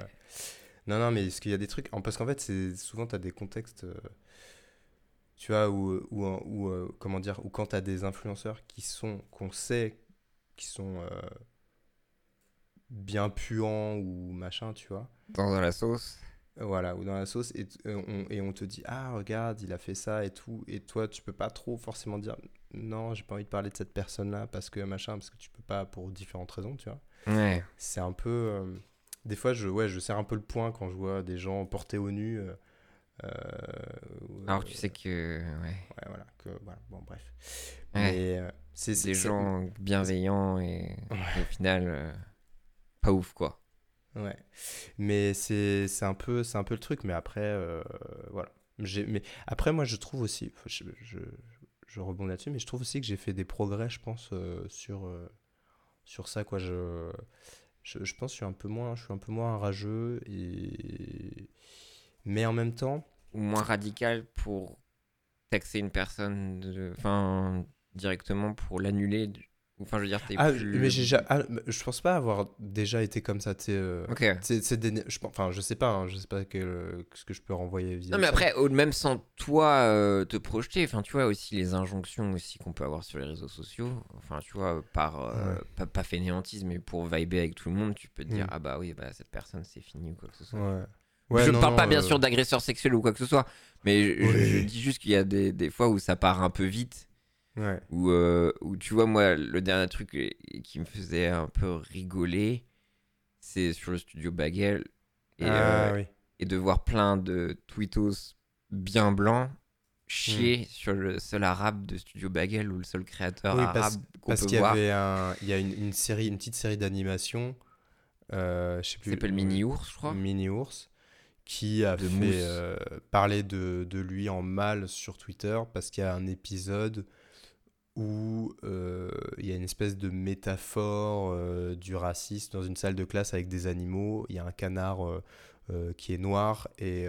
Non, non, mais est-ce qu'il y a des trucs. Parce qu'en fait, c'est souvent, tu as des contextes. euh, Tu vois, où, où, où, euh, comment dire, où quand tu as des influenceurs qui sont, qu'on sait, qui sont bien puants ou machin, tu vois. Dans la sauce. Voilà, ou dans la sauce, et, euh, on, et on te dit, ah, regarde, il a fait ça et tout. Et toi, tu peux pas trop forcément dire, non, j'ai pas envie de parler de cette personne-là parce que machin, parce que tu peux pas pour différentes raisons, tu vois Ouais. c'est un peu euh, des fois je ouais je serre un peu le point quand je vois des gens portés au nu euh, euh, Alors, tu sais que. Ouais. ouais voilà que voilà bon bref mais c'est des gens bienveillants et, et au final, pas ouf, quoi. Ouais mais c'est un peu un peu le truc mais après euh, voilà mais après moi je trouve aussi je, je, je rebondis là-dessus mais je trouve aussi que j'ai fait des progrès je pense euh, sur euh, sur ça quoi je, je je pense que je suis un peu moins je suis un peu moins rageux et mais en même temps Ou moins radical pour taxer une personne, enfin, directement pour l'annuler. Enfin, je veux dire, t'es Ah, plus. mais j'ai ja- ah, mais je pense pas avoir déjà été comme ça, euh, Ok. je Enfin, je sais pas, hein, je sais pas quel- ce que je peux renvoyer Non, mais après, au- même sans toi euh, te projeter, enfin, tu vois, aussi les injonctions aussi qu'on peut avoir sur les réseaux sociaux, enfin, tu vois, par, euh, Ouais. pas, pas fainéantisme, mais pour vibrer avec tout le monde, tu peux te dire, Mm. ah bah oui, bah cette personne, c'est fini ou quoi que ce soit. Ouais. je ne parle non, pas bien euh, sûr d'agresseur sexuel ou quoi que ce soit, mais je, je- Oui. je dis juste qu'il y a des, des fois où ça part un peu vite, Ouais. où, euh, où tu vois, moi, le dernier truc euh, qui me faisait un peu rigoler, c'est sur le studio Bagel. Et, ah, euh, oui. et de voir plein de tweetos bien blancs Hmm. chier sur le seul arabe de Studio Bagel ou le seul créateur Oui, arabe qu'on Parce peut qu'il y voir. avait un, il y a une, une série, une petite série d'animation, euh, je sais plus. s'appelle Mini Ours, je crois. Mini Ours, qui a De fait euh, parler de, de lui en mal sur Twitter parce qu'il y a un épisode où euh, il y a une espèce de métaphore euh, du racisme dans une salle de classe avec des animaux. Il y a un canard euh, qui est noir et,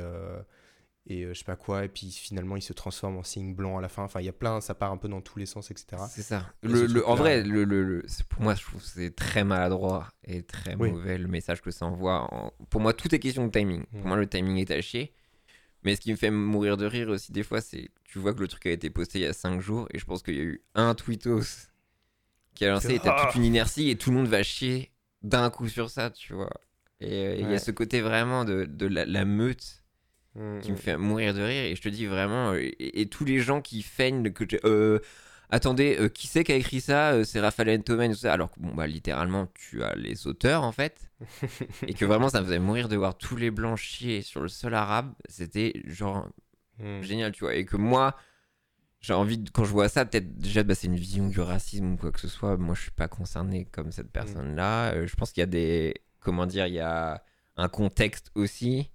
et je sais pas quoi, et puis finalement il se transforme en cygne blanc à la fin. Enfin, il y a plein, ça part un peu dans tous les sens, etc. C'est ça. Le, en vrai, le, le- pour moi, je trouve que c'est très maladroit et très Oui. mauvais le message que ça envoie. En- Pour moi, tout est question de timing. Pour moi, le timing est à chier. Mais ce qui me fait mourir de rire aussi, des fois, c'est tu vois que le truc a été posté il y a 5 jours et je pense qu'il y a eu un tweetos qui a lancé et t'as Ah. toute une inertie et tout le monde va chier d'un coup sur ça, tu vois. Et euh, il y a ce côté vraiment de, de la, la meute Mm, qui me mm. fait mourir de rire et je te dis vraiment et, et tous les gens qui feignent que euh, attendez euh, qui c'est qui a écrit ça Euh, c'est Raphaël Entomen tout ça. Alors que bon bah littéralement tu as les auteurs en fait. Et que vraiment ça me faisait mourir de voir tous les blancs chier sur le sol arabe. C'était genre Mm. génial tu vois. Et que moi j'ai envie de, quand je vois ça peut-être déjà bah, c'est une vision du racisme ou quoi que ce soit. Moi je suis pas concerné comme cette personne là je pense qu'il y a des comment dire il y a un contexte aussi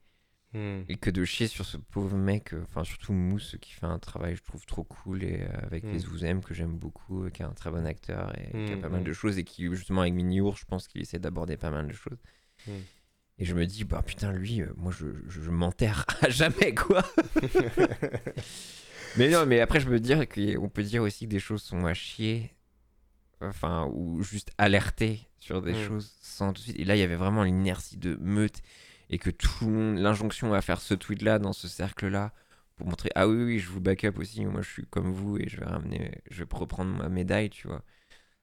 Mm. et que de chier sur ce pauvre mec, euh, enfin surtout Mousse qui fait un travail je trouve trop cool et euh, avec Mm. les Ouzem que j'aime beaucoup, euh, qui est un très bon acteur et qui a Mm, pas mal mm. de choses et qui justement avec Mini Ours je pense qu'il essaie d'aborder pas mal de choses. Et je me dis bah putain lui, moi je, je, je m'enterre à jamais quoi. mais non mais après je veux dire qu'on peut dire aussi que des choses sont à chier, enfin ou juste alerter sur des choses sans tout de suite. Et là il y avait vraiment l'inertie de meute et que tout le monde, l'injonction à faire ce tweet là dans ce cercle là pour montrer ah oui oui je vous back up aussi moi je suis comme vous et je vais ramener je vais reprendre ma médaille tu vois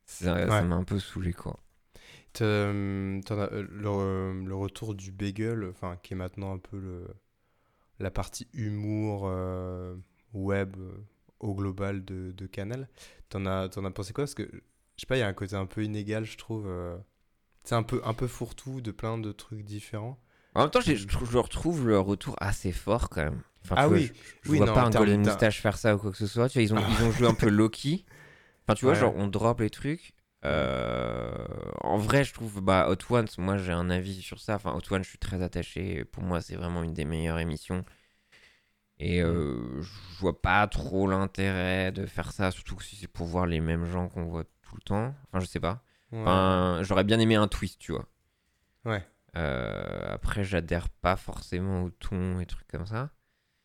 ça Ouais. m'a un peu saoulé quoi euh, as, euh, le, le retour du bagel, enfin, qui est maintenant un peu le, la partie humour euh, web au global de, de Canal. T'en as, t'en as pensé quoi? Parce que, je sais pas, il y a un côté un peu inégal, je trouve. euh, c'est un peu, un peu fourre-tout de plein de trucs différents. En même temps je, je retrouve le retour assez fort quand même Enfin, Ah vois, oui, je, je oui, vois non, pas un Golden Moustache faire ça ou quoi que ce soit tu vois ils ont, ils ont joué un peu Loki enfin tu vois Ouais. genre on drop les trucs Euh, en vrai, je trouve bah, Hot Ones, moi j'ai un avis sur ça. Enfin, Hot Ones, je suis très attaché. Pour moi, c'est vraiment une des meilleures émissions. Et euh, je vois pas trop l'intérêt de faire ça, surtout si c'est pour voir les mêmes gens qu'on voit tout le temps. Enfin, je sais pas. Ouais. Enfin, j'aurais bien aimé un twist, tu vois. Ouais. Euh, après, j'adhère pas forcément au ton et trucs comme ça.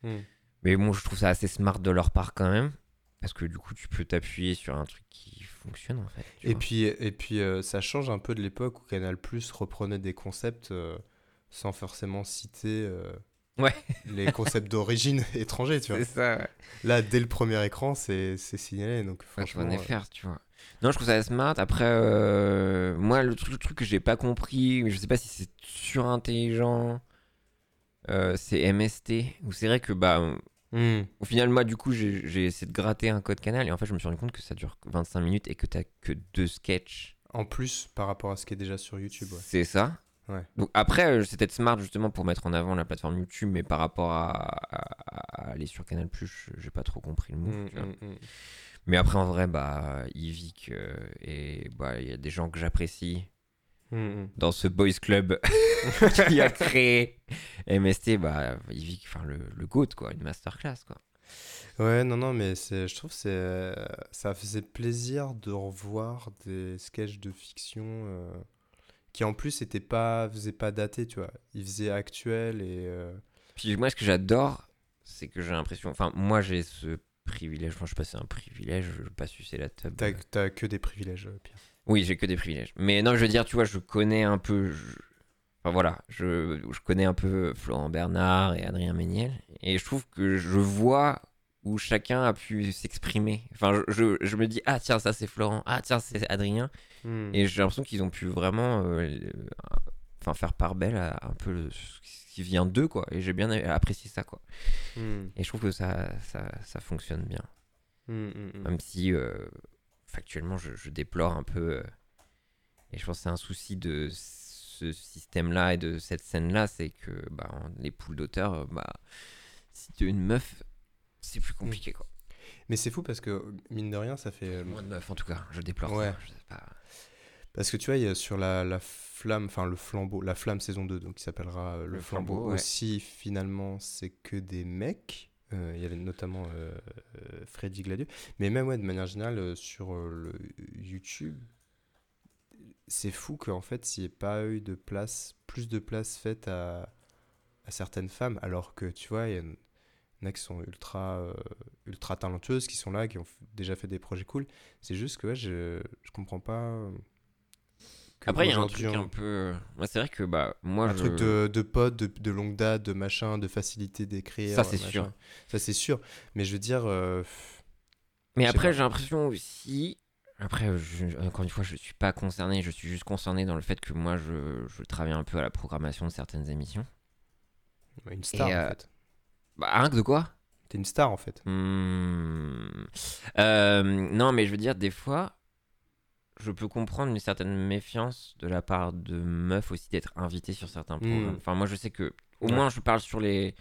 Hmm. Mais bon, je trouve ça assez smart de leur part quand même. Parce que du coup, tu peux t'appuyer sur un truc qui fonctionne en fait. Et puis, et puis euh, ça change un peu de l'époque où Canal Plus reprenait des concepts euh, sans forcément citer Ouais. les concepts d'origine étrangers, tu vois. c'est ça, ouais. Là, dès le premier écran, c'est signalé. Donc, franchement. m'en ai euh, faire, tu vois. Non, je trouve ça smart. Après, euh, moi, le truc, le truc que j'ai pas compris, je sais pas si c'est surintelligent, euh, c'est MST. Ou c'est vrai que, bah, hmm. au final, moi, du coup, j'ai essayé de gratter un code canal et en fait, je me suis rendu compte que ça dure 25 minutes et que t'as que deux sketchs. En plus, par rapport à ce qui est déjà sur YouTube. ouais. C'est ça. Ouais. Donc après, euh, c'est peut-être smart justement pour mettre en avant la plateforme YouTube, mais par rapport à, à- à aller sur Canal+, j'ai pas trop compris le move. Tu vois. hmm, hmm. Mais après, en vrai, bah, Yvick euh, et bah, il y a des gens que j'apprécie Hmm, hmm. dans ce boys club qui a créé MST. Bah, Yvick, enfin le, le goat quoi, une masterclass quoi. Ouais, non, non, mais je trouve que ça faisait plaisir de revoir des sketchs de fiction euh, qui en plus étaient pas, faisaient pas datés, tu vois. Ils faisaient actuel et. euh, Puis moi, ce que j'adore, c'est que j'ai l'impression, enfin, moi j'ai ce privilège, enfin, je sais pas, c'est un privilège, je veux pas sucer la tub. T'as, t'as que des privilèges, euh, Pierre. Oui, j'ai que des privilèges. Mais non, je veux dire, tu vois, je connais un peu. je- Enfin voilà, je, je connais un peu Florent Bernard et Adrien Méniel. Et je trouve que je vois où chacun a pu s'exprimer. Enfin, je, me dis, ah tiens, ça c'est Florent, ah tiens, c'est Adrien. Hmm. Et j'ai l'impression qu'ils ont pu vraiment euh, enfin, faire part belle à un peu le- qui vient d'eux, quoi. Et j'ai bien apprécié ça, quoi. Hmm. Et je trouve que ça, ça, ça fonctionne bien. Hmm, hmm. Même si euh, factuellement je, je déplore un peu, euh, et je pense que c'est un souci de ce système-là et de cette scène-là, c'est que bah, les poules d'auteurs, euh, bah, si tu es une meuf, c'est plus compliqué quoi. Mais c'est fou parce que, mine de rien, ça fait. euh, Moins de meufs en tout cas, je déplore Ouais. ça. Je sais pas. Parce que tu vois, il y a sur la, la flamme, enfin le flambeau, la flamme saison 2, donc qui s'appellera euh, le, Le flambeau, flambeau, ouais. aussi, finalement, c'est que des mecs. Euh, Il y avait notamment euh, euh, Freddy Gladieux. Mais même, ouais, de manière générale, sur le YouTube, c'est fou qu'en fait, il n'y ait pas eu de place, plus de place faite à, à certaines femmes, alors que tu vois, il y en a qui sont ultra, ultra talentueuses, qui sont là, qui ont déjà fait des projets cool. C'est juste que ouais, je, je comprends pas. Euh, Après, il y a un truc on- un peu. Moi, c'est vrai que bah, moi, un je... truc de, de potes, de, de longue date, de machin, de facilité d'écrire. Ça, c'est sûr. Ça, c'est sûr. Mais je veux dire, euh, Mais après, j'ai l'impression aussi. Après, je- encore une fois, je suis pas concerné, je suis juste concerné dans le fait que moi, je, je travaille un peu à la programmation de certaines émissions. une star, Et, en euh, fait. Bah, rien que de quoi? T'es une star, en fait. Euh, non, mais je veux dire, des fois, je peux comprendre une certaine méfiance de la part de meufs aussi d'être invitées sur certains programmes. Hmm. Enfin, moi, je sais que, au Ouais. moins, je parle sur les,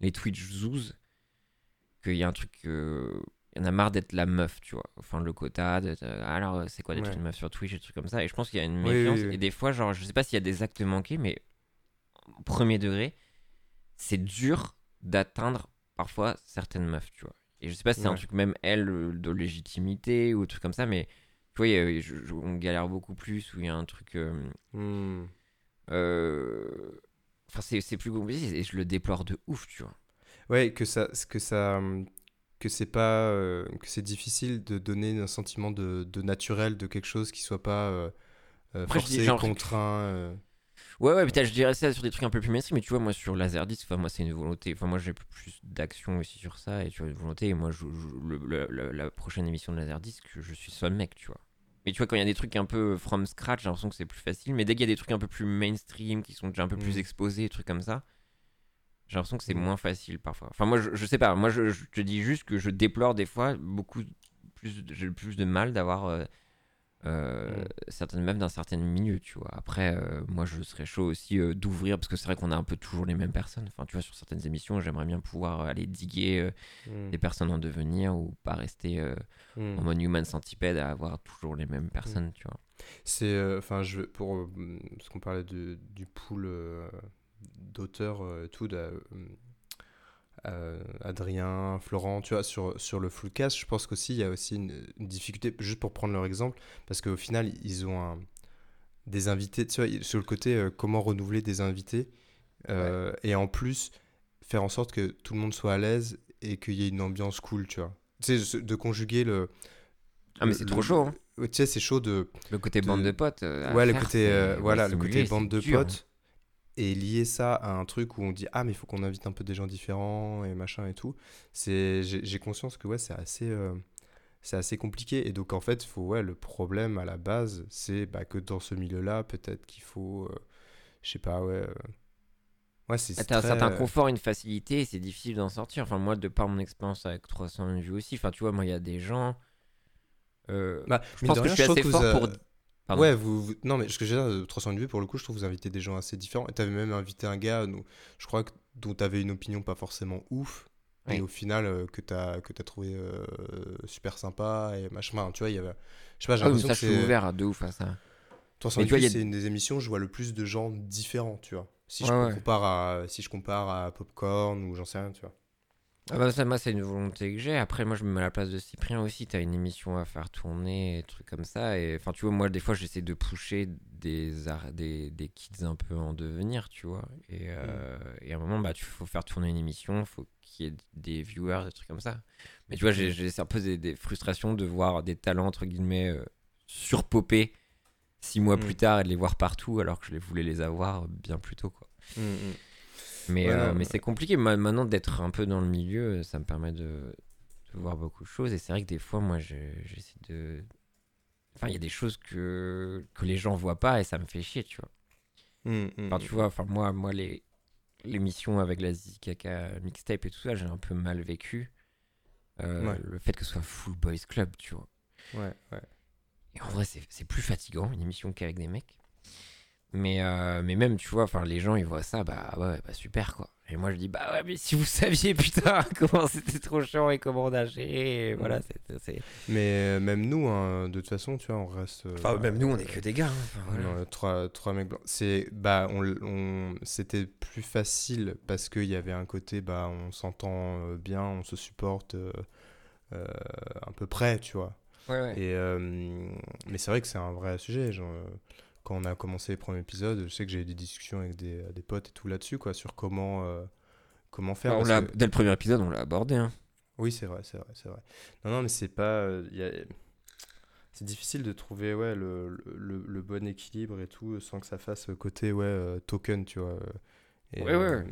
les Twitch Zoos, qu'il y a un truc. euh, Il y en a marre d'être la meuf, tu vois. Enfin, le quota, d'être, euh, alors, euh, c'est quoi d'être Ouais. une meuf sur Twitch, des trucs comme ça. Et je pense qu'il y a une méfiance. oui, oui. Et des fois, genre, je sais pas s'il y a des actes manqués, mais au premier degré, c'est dur d'atteindre parfois certaines meufs, tu vois. Et je sais pas si c'est un truc même, elle, de légitimité ou un truc comme ça, mais tu vois, il y a- je- je- on galère beaucoup plus, où il y a un truc... euh, Hmm. euh, Enfin, c'est plus compliqué et je le déplore de ouf, tu vois. Ouais, que ça, que ça, que c'est pas, euh, que c'est difficile de donner un sentiment de, de naturel de quelque chose qui soit pas euh, euh, Après, je dis forcé, genre- contraint. euh. Ouais, ouais, peut-être je dirais ça sur des trucs un peu plus mainstream, mais tu vois, moi sur Laserdisc, enfin, moi c'est une volonté. Enfin, moi j'ai plus d'action aussi sur ça, et tu vois, une volonté. Et moi, je, je- le- le- le- la prochaine émission de Laserdisc, je suis seul mec, tu vois. Mais tu vois, quand il y a des trucs un peu from scratch, j'ai l'impression que c'est plus facile. Mais dès qu'il y a des trucs un peu plus mainstream, qui sont déjà un peu plus Mm. exposés, des trucs comme ça, j'ai l'impression que c'est Mm. moins facile parfois. Enfin, moi, je, je sais pas. Moi, je, je te dis juste que je déplore des fois beaucoup plus, j'ai plus de mal d'avoir euh, euh, Mm. certaines meufs d'un certain milieu, tu vois. Après, euh, moi, je serais chaud aussi euh, d'ouvrir parce que c'est vrai qu'on a un peu toujours les mêmes personnes. Enfin, tu vois, sur certaines émissions, j'aimerais bien pouvoir aller diguer Hmm. des personnes en devenir ou pas rester Hmm. en mode human centipede à avoir toujours les mêmes personnes, tu vois. C'est, enfin, je pour parce qu'on parlait de, du pool d'auteurs et tout, de, euh, Adrien, Florent, tu vois, sur sur le Floodcast, je pense qu'aussi il y a aussi une, une difficulté, juste pour prendre leur exemple, parce qu'au final ils ont un- des invités, tu vois, sur le côté euh, comment renouveler des invités, euh, et en plus faire en sorte que tout le monde soit à l'aise et qu'il y ait une ambiance cool, tu vois. Tu sais, de conjuguer le. Ah, mais c'est trop chaud, hein. Tu sais, c'est chaud de Le côté de- bande de potes. ouais, le côté, voilà, le côté bande de dur, hein. potes et lier ça à un truc où on dit ah mais il faut qu'on invite un peu des gens différents et machin et tout. C'est j'ai conscience que ouais c'est assez euh, c'est assez compliqué et donc en fait faut ouais le problème à la base c'est bah, que dans ce milieu-là peut-être qu'il faut euh, je sais pas ouais euh, ouais c'est Ah, un certain euh, confort, une facilité, et c'est difficile d'en sortir. Enfin, moi, de par mon expérience avec 300 vues aussi, enfin, tu vois, moi, il y a des gens. euh, bah, je pense de que je suis trouve assez fort vous pour. Pardon. Ouais, vous, vous- non, mais ce que j'ai dire, 300 vues, pour le coup, je trouve que vous invitez des gens assez différents. Et t'avais même invité un gars, nous, je crois, que, dont t'avais une opinion pas forcément ouf. Oui. Et au final, euh, que t'as que t'as trouvé euh, super sympa et machin. Enfin, tu vois, il y avait. Je sais pas, j'ai mais l'impression que c'est. ouvert à de ouf à ça. 300 Mais tu vois, vues, a- c'est une des émissions où je vois le plus de gens différents, tu vois. Si, je ouais. compare à, si je compare à Popcorn ou j'en sais rien, tu vois. Ah bah ça, moi, c'est une volonté que j'ai. Après, moi, je me mets à la place de Cyprien aussi. T'as une émission à faire tourner, trucs comme ça. Et enfin, tu vois, moi, des fois, j'essaie de pusher des, ar- des, des kids un peu en devenir, tu vois. Et, euh, et à un moment, bah, tu faut faire tourner une émission, faut qu'il y ait des viewers, des trucs comme ça. Mais tu vois, j'ai j'ai un peu des, des frustrations de voir des talents, entre guillemets, euh, surpopés six mois Mm. plus tard et de les voir partout alors que je les voulais les avoir bien plus tôt, quoi. Mais, Ouais, euh, mais ouais. c'est compliqué Ma- maintenant d'être un peu dans le milieu, ça me permet de, de voir beaucoup de choses. Et c'est vrai que des fois, moi, je- j'essaie de. Enfin, il y a des choses que, que les gens voient pas et ça me fait chier, tu vois. Mm, mm, Enfin, tu vois, enfin, moi, moi les l'émission avec la Zizi Kaka mixtape et tout ça, j'ai un peu mal vécu. Euh, Ouais. Le fait que ce soit Full Boys Club, tu vois. Ouais, ouais. Et en vrai, c'est plus fatigant, une émission qu'avec des mecs. Mais, euh, mais même, tu vois, enfin, les gens, ils voient ça, bah ouais, bah super, quoi. Et moi, je dis, bah ouais, mais si vous saviez, putain, comment c'était trop chiant et comment on a géré, et voilà, c'est- c'est... Mais euh, même nous, hein, de toute façon, tu vois, on reste. euh, Enfin, même nous, on est que des gars. hein, enfin, voilà. Non, euh, trois, trois mecs blancs. C'est, bah, on, l- on- c'était plus facile parce qu'il y avait un côté, bah, on s'entend euh, bien, on se supporte euh, euh, à peu près, tu vois. Ouais, ouais. Et, euh, mais c'est vrai que c'est un vrai sujet. Genre, euh, quand on a commencé les premiers épisodes, je sais que j'ai eu des discussions avec des, des potes et tout là-dessus, quoi, sur comment, euh, comment faire. Bah, on parce que- Dès le premier épisode, on l'a abordé. Hein. Oui, c'est vrai, c'est vrai, c'est vrai. Non, non, mais c'est pas. euh, y a- C'est difficile de trouver ouais, le, le, le bon équilibre et tout sans que ça fasse côté ouais, euh, token, tu vois. Et, Ouais.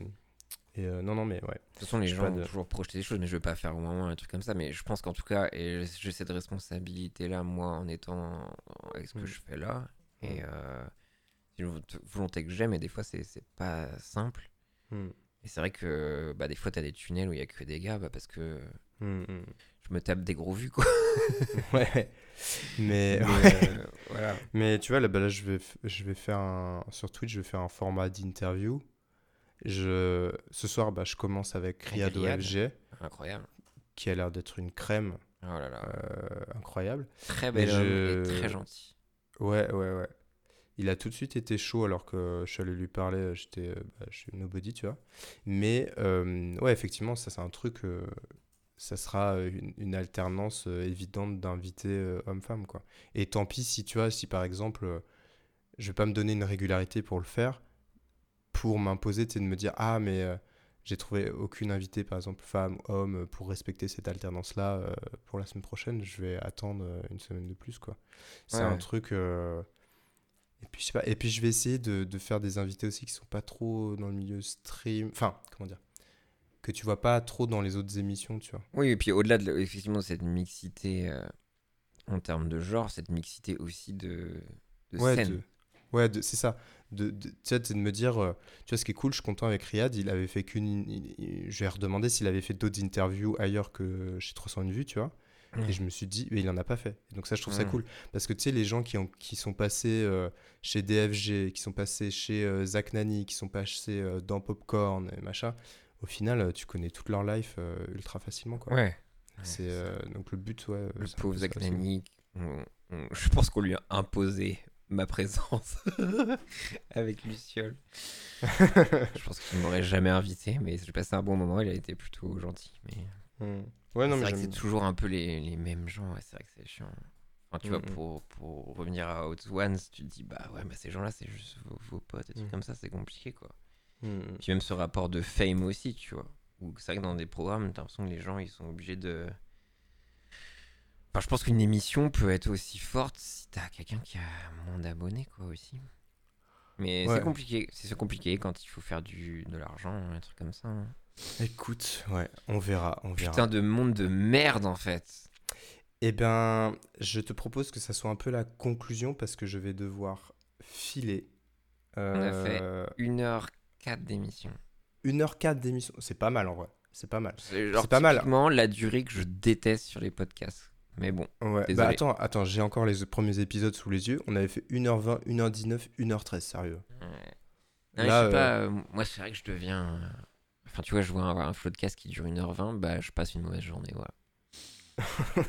Et euh, non, non, mais ouais. De toute façon, les gens de- toujours projeter des choses, mais je veux pas faire au moment un truc comme ça. Mais je pense qu'en tout cas, et j'ai cette responsabilité-là, moi, en étant avec ce que Mm. je fais là. Et euh, c'est une volonté- que j'ai, mais des fois, c'est pas simple. Hmm, Et c'est vrai que bah, des fois, t'as des tunnels où il y a que des gars, bah, parce que hmm, hmm. je me tape des gros vues, quoi. ouais. Mais, Mais, ouais. euh, voilà. mais tu vois, là, bah, là je, vais, je vais faire un. Sur Twitch, je vais faire un format d'interview. Je... Ce soir, bah, je commence avec Riyad. OFG, Incroyable. qui a l'air d'être une crème Oh là là. euh, incroyable. Très mais bel homme je- et très gentil. Ouais, ouais, ouais. Il a tout de suite été chaud alors que je suis allé lui parler, euh, j'étais euh, bah, je suis nobody, tu vois. Mais euh, ouais, effectivement, ça c'est un truc, euh, ça sera une, alternance évidente d'invités euh, homme-femme, quoi. Et tant pis si tu vois, si par exemple, je vais pas me donner une régularité pour le faire, pour m'imposer, tu de me dire, ah, mais j'ai trouvé aucune invitée, par exemple, femme, homme, pour respecter cette alternance-là euh, pour la semaine prochaine, je vais attendre euh, une semaine de plus, quoi. C'est Ouais, un truc. euh, Et puis, je sais pas. Et puis, je vais essayer de, de faire des invités aussi qui sont pas trop dans le milieu stream. Enfin, comment dire Que tu vois pas trop dans les autres émissions, tu vois. Oui, et puis au-delà de effectivement cette mixité euh, en termes de genre, cette mixité aussi de, de ouais, scène. de- ouais c'est ça. De, de, de me dire, euh, tu vois, ce qui est cool, je suis content avec Riyad, il avait fait qu'une. Je vais redemander s'il avait fait d'autres interviews ailleurs que chez 301 vues, tu vois. Mm. Et je me suis dit, mais il en a pas fait. Et donc ça, je trouve ça Mm. cool. Parce que tu sais, les gens qui, ont, qui sont passés euh, chez DFG, qui sont passés chez euh, Zach Nani, qui sont passés euh, dans Popcorn et machin, au final, euh, tu connais toute leur life euh, ultra facilement. Quoi. Ouais. C'est, euh, donc le but, ouais. Le pauvre Zach. Nani, on- on- je pense qu'on lui a imposé ma présence avec Luciole. je pense qu'il ne m'aurait jamais invité, mais j'ai passé un bon moment, il a été plutôt gentil. Mais Mm. Ouais, non, c'est mais vrai que j'aime c'est toujours un peu les, les mêmes gens, ouais, c'est vrai que c'est chiant. Enfin, tu vois, Mhm. pour, pour revenir à Hot Ones, tu te dis, bah ouais, bah ces gens-là, c'est juste vos, vos potes et trucs Mhm. comme ça, c'est compliqué, quoi. Mm. Puis même ce rapport de fame aussi, tu vois. C'est vrai que dans des programmes, t'as l'impression que les gens, ils sont obligés de... Enfin, je pense qu'une émission peut être aussi forte si t'as quelqu'un qui a moins d'abonnés, quoi, aussi. Mais Ouais. c'est compliqué, c'est compliqué quand il faut faire du, de l'argent, un truc comme ça. hein. Écoute, ouais, on verra, on verra. Putain de monde de merde, en fait. Eh ben, je te propose que ça soit un peu la conclusion parce que je vais devoir filer. a fait Euh, 1h04 d'émission. 1h04 d'émission. C'est pas mal en vrai. C'est pas mal. C'est pas mal. typiquement la durée que je déteste sur les podcasts. Mais bon, Ouais. Bah attends, attends, j'ai encore les premiers épisodes sous les yeux. On avait fait 1h20, 1h19, 1h13, sérieux. Ouais. Non, Là, je sais pas, euh, moi c'est vrai que je deviens. euh, Enfin, tu vois, je vois un, un floodcast qui dure 1h20, bah je passe une mauvaise journée, voilà.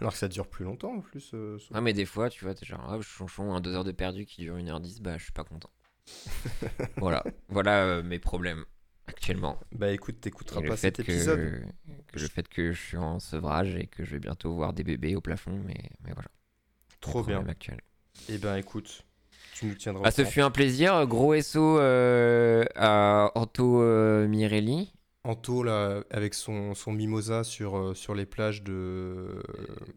Alors que ça dure plus longtemps en plus. euh. Ouais, mais des fois, tu vois, t'es genre, ah, chonchon, un 2 heures de perdu qui dure 1h10, bah je suis pas content. voilà, voilà euh, mes problèmes actuellement. Bah écoute, t'écouteras pas cet que, épisode. que le fait que je suis en sevrage et que je vais bientôt voir des bébés au plafond, mais, mais voilà. Trop bien. actuels. Eh ben écoute, tu nous tiendras. Ah, ce fut un plaisir. Gros SO euh, à Anto euh, Mirelli. Anto là, avec son, son mimosa sur, euh, sur les plages de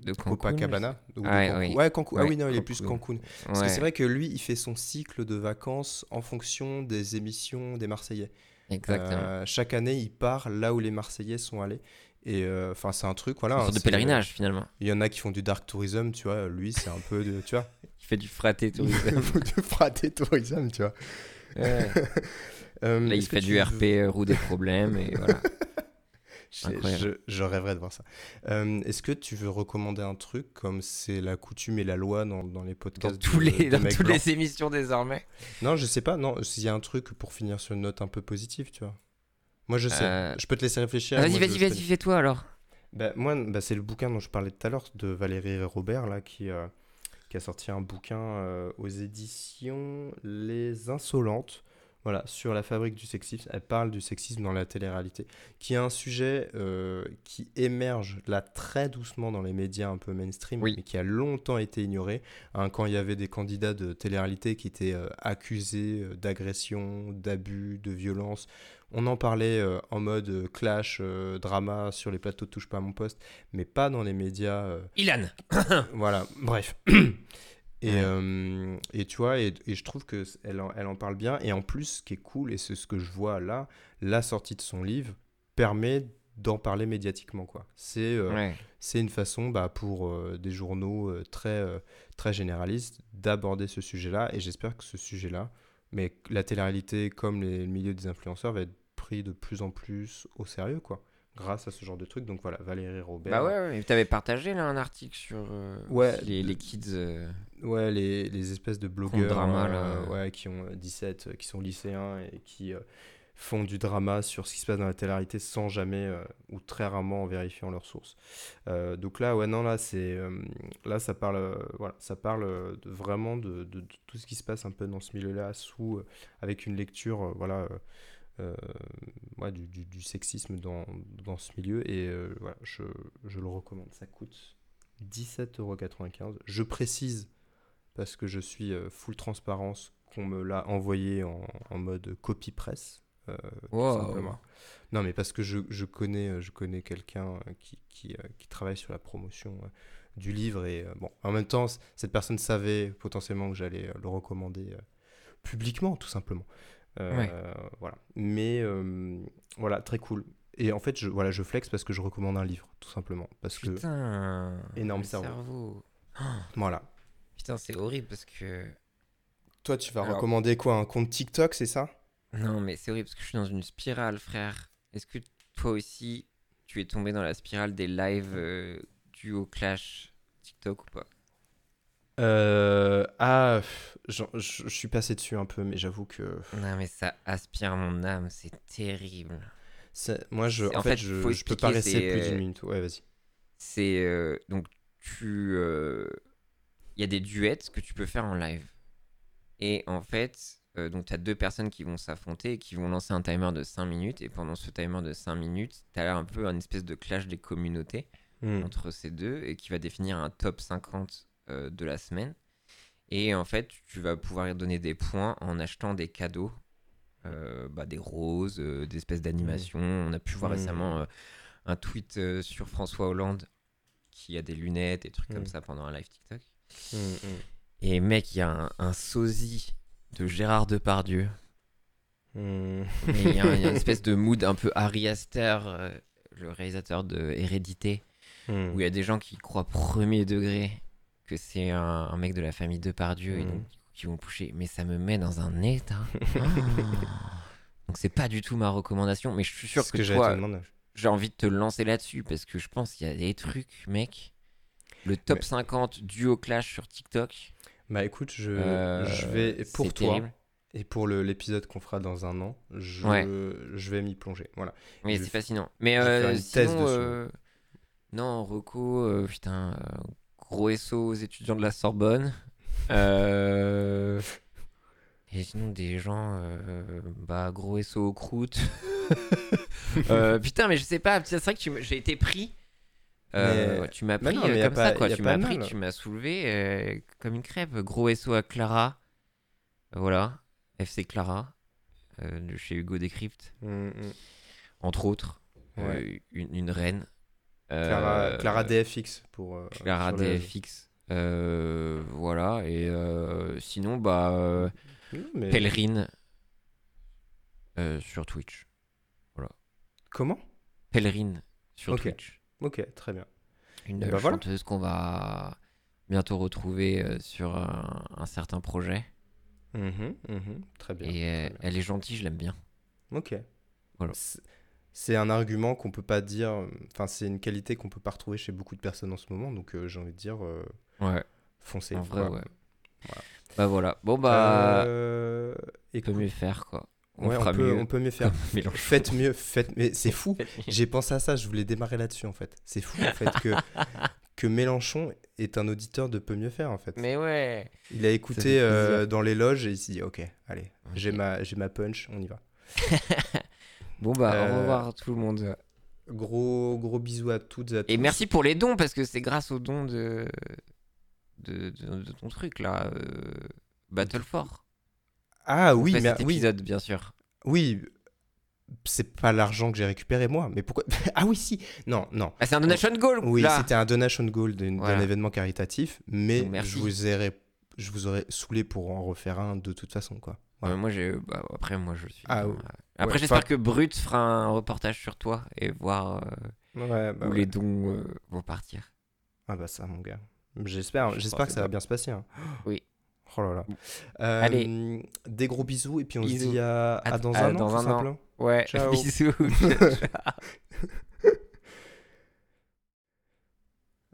de Cancun, Copacabana. ou de Ah, Cancun. oui. Ouais, Cancun. Ah oui, non, il est plus Cancun. Parce que c'est vrai que lui, il fait son cycle de vacances en fonction des émissions des Marseillais. Exactement. Euh, chaque année, il part là où les Marseillais sont allés. Et euh, enfin, c'est un truc, voilà. Une hein, sorte de c'est- pèlerinage finalement. Il y en a qui font du dark tourism, tu vois. Lui, c'est un peu de, tu vois, Il fait du fraté tourisme. de fraté tourism, tu vois. Ouais. Euh, Là, il fait du veux- RP roue des problèmes et voilà. Je- je, rêverais de voir ça. Euh, Est-ce que tu veux recommander un truc comme c'est la coutume et la loi dans, dans les Dans, podcasts tous de- les, de dans toutes blancs les émissions désormais. Non, je sais pas. Non, s'il y a un truc pour finir sur une note un peu positive, tu vois. Moi, je sais. Euh, Je peux te laisser réfléchir. Vas-y, vas-y, vas-y, fais-toi alors. Bah, moi, bah, c'est le bouquin dont je parlais tout à l'heure de Valérie Robert, là, qui, euh, qui a sorti un bouquin euh, aux éditions Les Insolentes. Voilà, sur la fabrique du sexisme. Elle parle du sexisme dans la télé-réalité, qui est un sujet euh, qui émerge là très doucement dans les médias un peu mainstream, Oui. mais qui a longtemps été ignoré. Hein, quand il y avait des candidats de télé-réalité qui étaient euh, accusés euh, d'agression, d'abus, de violence, on en parlait euh, en mode clash, euh, drama sur les plateaux de Touche pas à mon poste, mais pas dans les médias. euh, Ilan. voilà, bref. Et, Ouais. euh, et tu vois, et, et je trouve que c- elle en, elle en parle bien. Et en plus, ce qui est cool, et c'est ce que je vois là, la sortie de son livre permet d'en parler médiatiquement. quoi. C'est euh, Ouais. c'est une façon bah, pour euh, des journaux très, très généralistes d'aborder ce sujet-là. Et j'espère que ce sujet-là, mais la télé-réalité comme les, le milieu des influenceurs, va être pris de plus en plus au sérieux, quoi. Grâce à ce genre de trucs. Donc voilà, Valérie Robert. Bah ouais, ouais. T'avais partagé là un article sur euh, Ouais, les, les kids. euh, Ouais, les, les espèces de blogueurs drama, euh, là. ouais, qui ont euh, 17, euh, qui sont lycéens et qui euh, font du drama sur ce qui se passe dans la télé-réalité sans jamais ou très rarement en vérifiant leurs sources. Donc là, ouais, non, là, c'est, là ça parle, voilà, ça parle de- vraiment de, de- de tout ce qui se passe un peu dans ce milieu-là, sous, avec une lecture, voilà, ouais, du, du- du sexisme dans, dans ce milieu. Et euh, voilà, je, je le recommande. Ça coûte 17,95€. Je précise parce que je suis euh, full transparence qu'on me l'a envoyé en, en mode copie presse. euh, tout simplement. Non, mais parce que je, je connais, euh, je connais quelqu'un euh, qui, qui, euh, qui travaille sur la promotion euh, du livre et euh, bon, en même temps, cette personne savait potentiellement que j'allais euh, le recommander euh, publiquement, tout simplement. Euh, Ouais. Voilà. Mais euh, voilà, très cool. Et en fait, je, voilà, je flex parce que je recommande un livre, tout simplement. Parce que Putain. énorme le cerveau. Oh, voilà. putain, c'est horrible parce que. Toi, tu vas Alors- recommander quoi Un compte TikTok, c'est ça? Non, mais c'est horrible parce que je suis dans une spirale, frère. Est-ce que toi aussi, tu es tombé dans la spirale des lives euh, duo clash TikTok ou pas? Euh, ah, je je suis passé dessus un peu, mais j'avoue que Non, mais ça aspire mon âme, c'est terrible. moi, je, en, en fait, fait, je, je peux pas rester plus euh, d'une minute. Ouais, vas-y. C'est euh, donc tu euh, il y a des duets que tu peux faire en live. Et en fait, euh, donc tu as deux personnes qui vont s'affronter et qui vont lancer un timer de 5 minutes et pendant ce timer de 5 minutes, tu as un peu un espèce de clash des communautés Hmm. entre ces deux et qui va définir un top 50 euh, de la semaine. Et en fait, tu vas pouvoir donner des points en achetant des cadeaux, euh, bah, des roses, euh, des espèces d'animations. On a pu voir Mm. récemment un tweet sur François Hollande qui a des lunettes et trucs comme Mm. ça pendant un live TikTok. Et mec, il y a un, un sosie de Gérard Depardieu. Il y, a y une espèce de mood un peu Harry Aster, le réalisateur de Hérédité. Où il y a des gens qui croient premier degré que c'est un, un mec de la famille Depardieu et Mhm. donc qui vont pousser. Mais ça me met dans un état. Oh. donc c'est pas du tout ma recommandation, mais je suis sûr que, toi, j'ai envie de te lancer là-dessus parce que je pense qu'il y a des trucs, mec. Le top Mais- 50 duo clash sur TikTok. Bah écoute, je, euh, je vais, pour toi, terrible. et pour l'épisode qu'on fera dans un an, je, Ouais. je vais m'y plonger. Voilà. Je c'est fascinant. Mais euh, sinon, euh, non, Rocco, euh, putain, euh, gros SO aux étudiants de la Sorbonne. Euh, Et sinon, des gens, euh, bah, gros SO aux croûtes. Euh, putain, mais je sais pas, c'est vrai que m- j'ai été pris. Euh, Mais- tu m'as pris non, comme pas- ça, quoi. Tu m'as pris, mal. tu m'as soulevé comme une crêpe. Gros SO à Clara. Voilà, FC Clara, de chez Hugo Décrypte Hmm, hmm. entre autres, Ouais. une, une reine. Clara, Euh, Clara DFX pour. euh, Clara les- DFX. euh, voilà, et sinon, bah, mais- Pèlerine sur Twitch. Comment? Pèlerine sur. Twitch. Ok, très bien. Une voilà. chanteuse qu'on va bientôt retrouver euh, sur un, un certain projet. Mhm, mhm, Très bien. et très bien. elle est gentille, je l'aime bien. Ok. Voilà. C'est- un argument qu'on peut pas dire. Enfin, c'est une qualité qu'on peut pas retrouver chez beaucoup de personnes en ce moment. Donc, euh, j'ai envie de dire, euh, Ouais, foncez. en vrai, Voilà. ouais. Bah voilà. Bon, bah, Euh, on peut mieux faire, quoi. On ouais, on, peut, mieux. on peut mieux faire. Mélenchon. Faites mieux, faites. Mais c'est fou. J'ai pensé à ça, je voulais démarrer là-dessus en fait. C'est fou en fait que, que Mélenchon est un auditeur de Peut mieux faire en fait. Mais ouais. Il a écouté euh, dans les loges et il s'est dit ok, allez, j'ai ma, j'ai ma punch, on y va. Bon, bah, Euh, au revoir tout le monde. Gros, gros bisous à toutes et à tous. Et merci pour les dons, parce que c'est grâce aux dons de, de, de, de ton truc, là. Euh... Battle 4. Ah oui, mais cet oui, épisode, bien sûr. oui. C'est pas l'argent que j'ai récupéré moi, mais pourquoi Ah oui, si. Non, non. Ah, c'est un donation goal, Oui, c'était un donation goal d'un Voilà. événement caritatif, mais Donc, je vous aurais, je vous aurais saulé pour en refaire un de toute façon quoi. Ouais, moi, j'ai. bah, après, moi, je suis. Ah, euh, ouais. Après, Ouais, j'espère que Brut fera un reportage sur toi et voir euh, Ouais, bah où les dons euh, vont partir. Ah bah ça mon gars. J'espère, Je j'espère que ça va bien se passer. hein. Oui. Oh là là. Euh, Allez. Des gros bisous et puis on se dit à, dans à un an dans un an. Ouais, Ciao. bisous.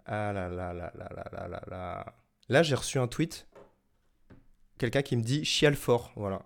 Ah là là là là là là là là. Là j'ai reçu un tweet. Quelqu'un qui me dit chiale fort, voilà.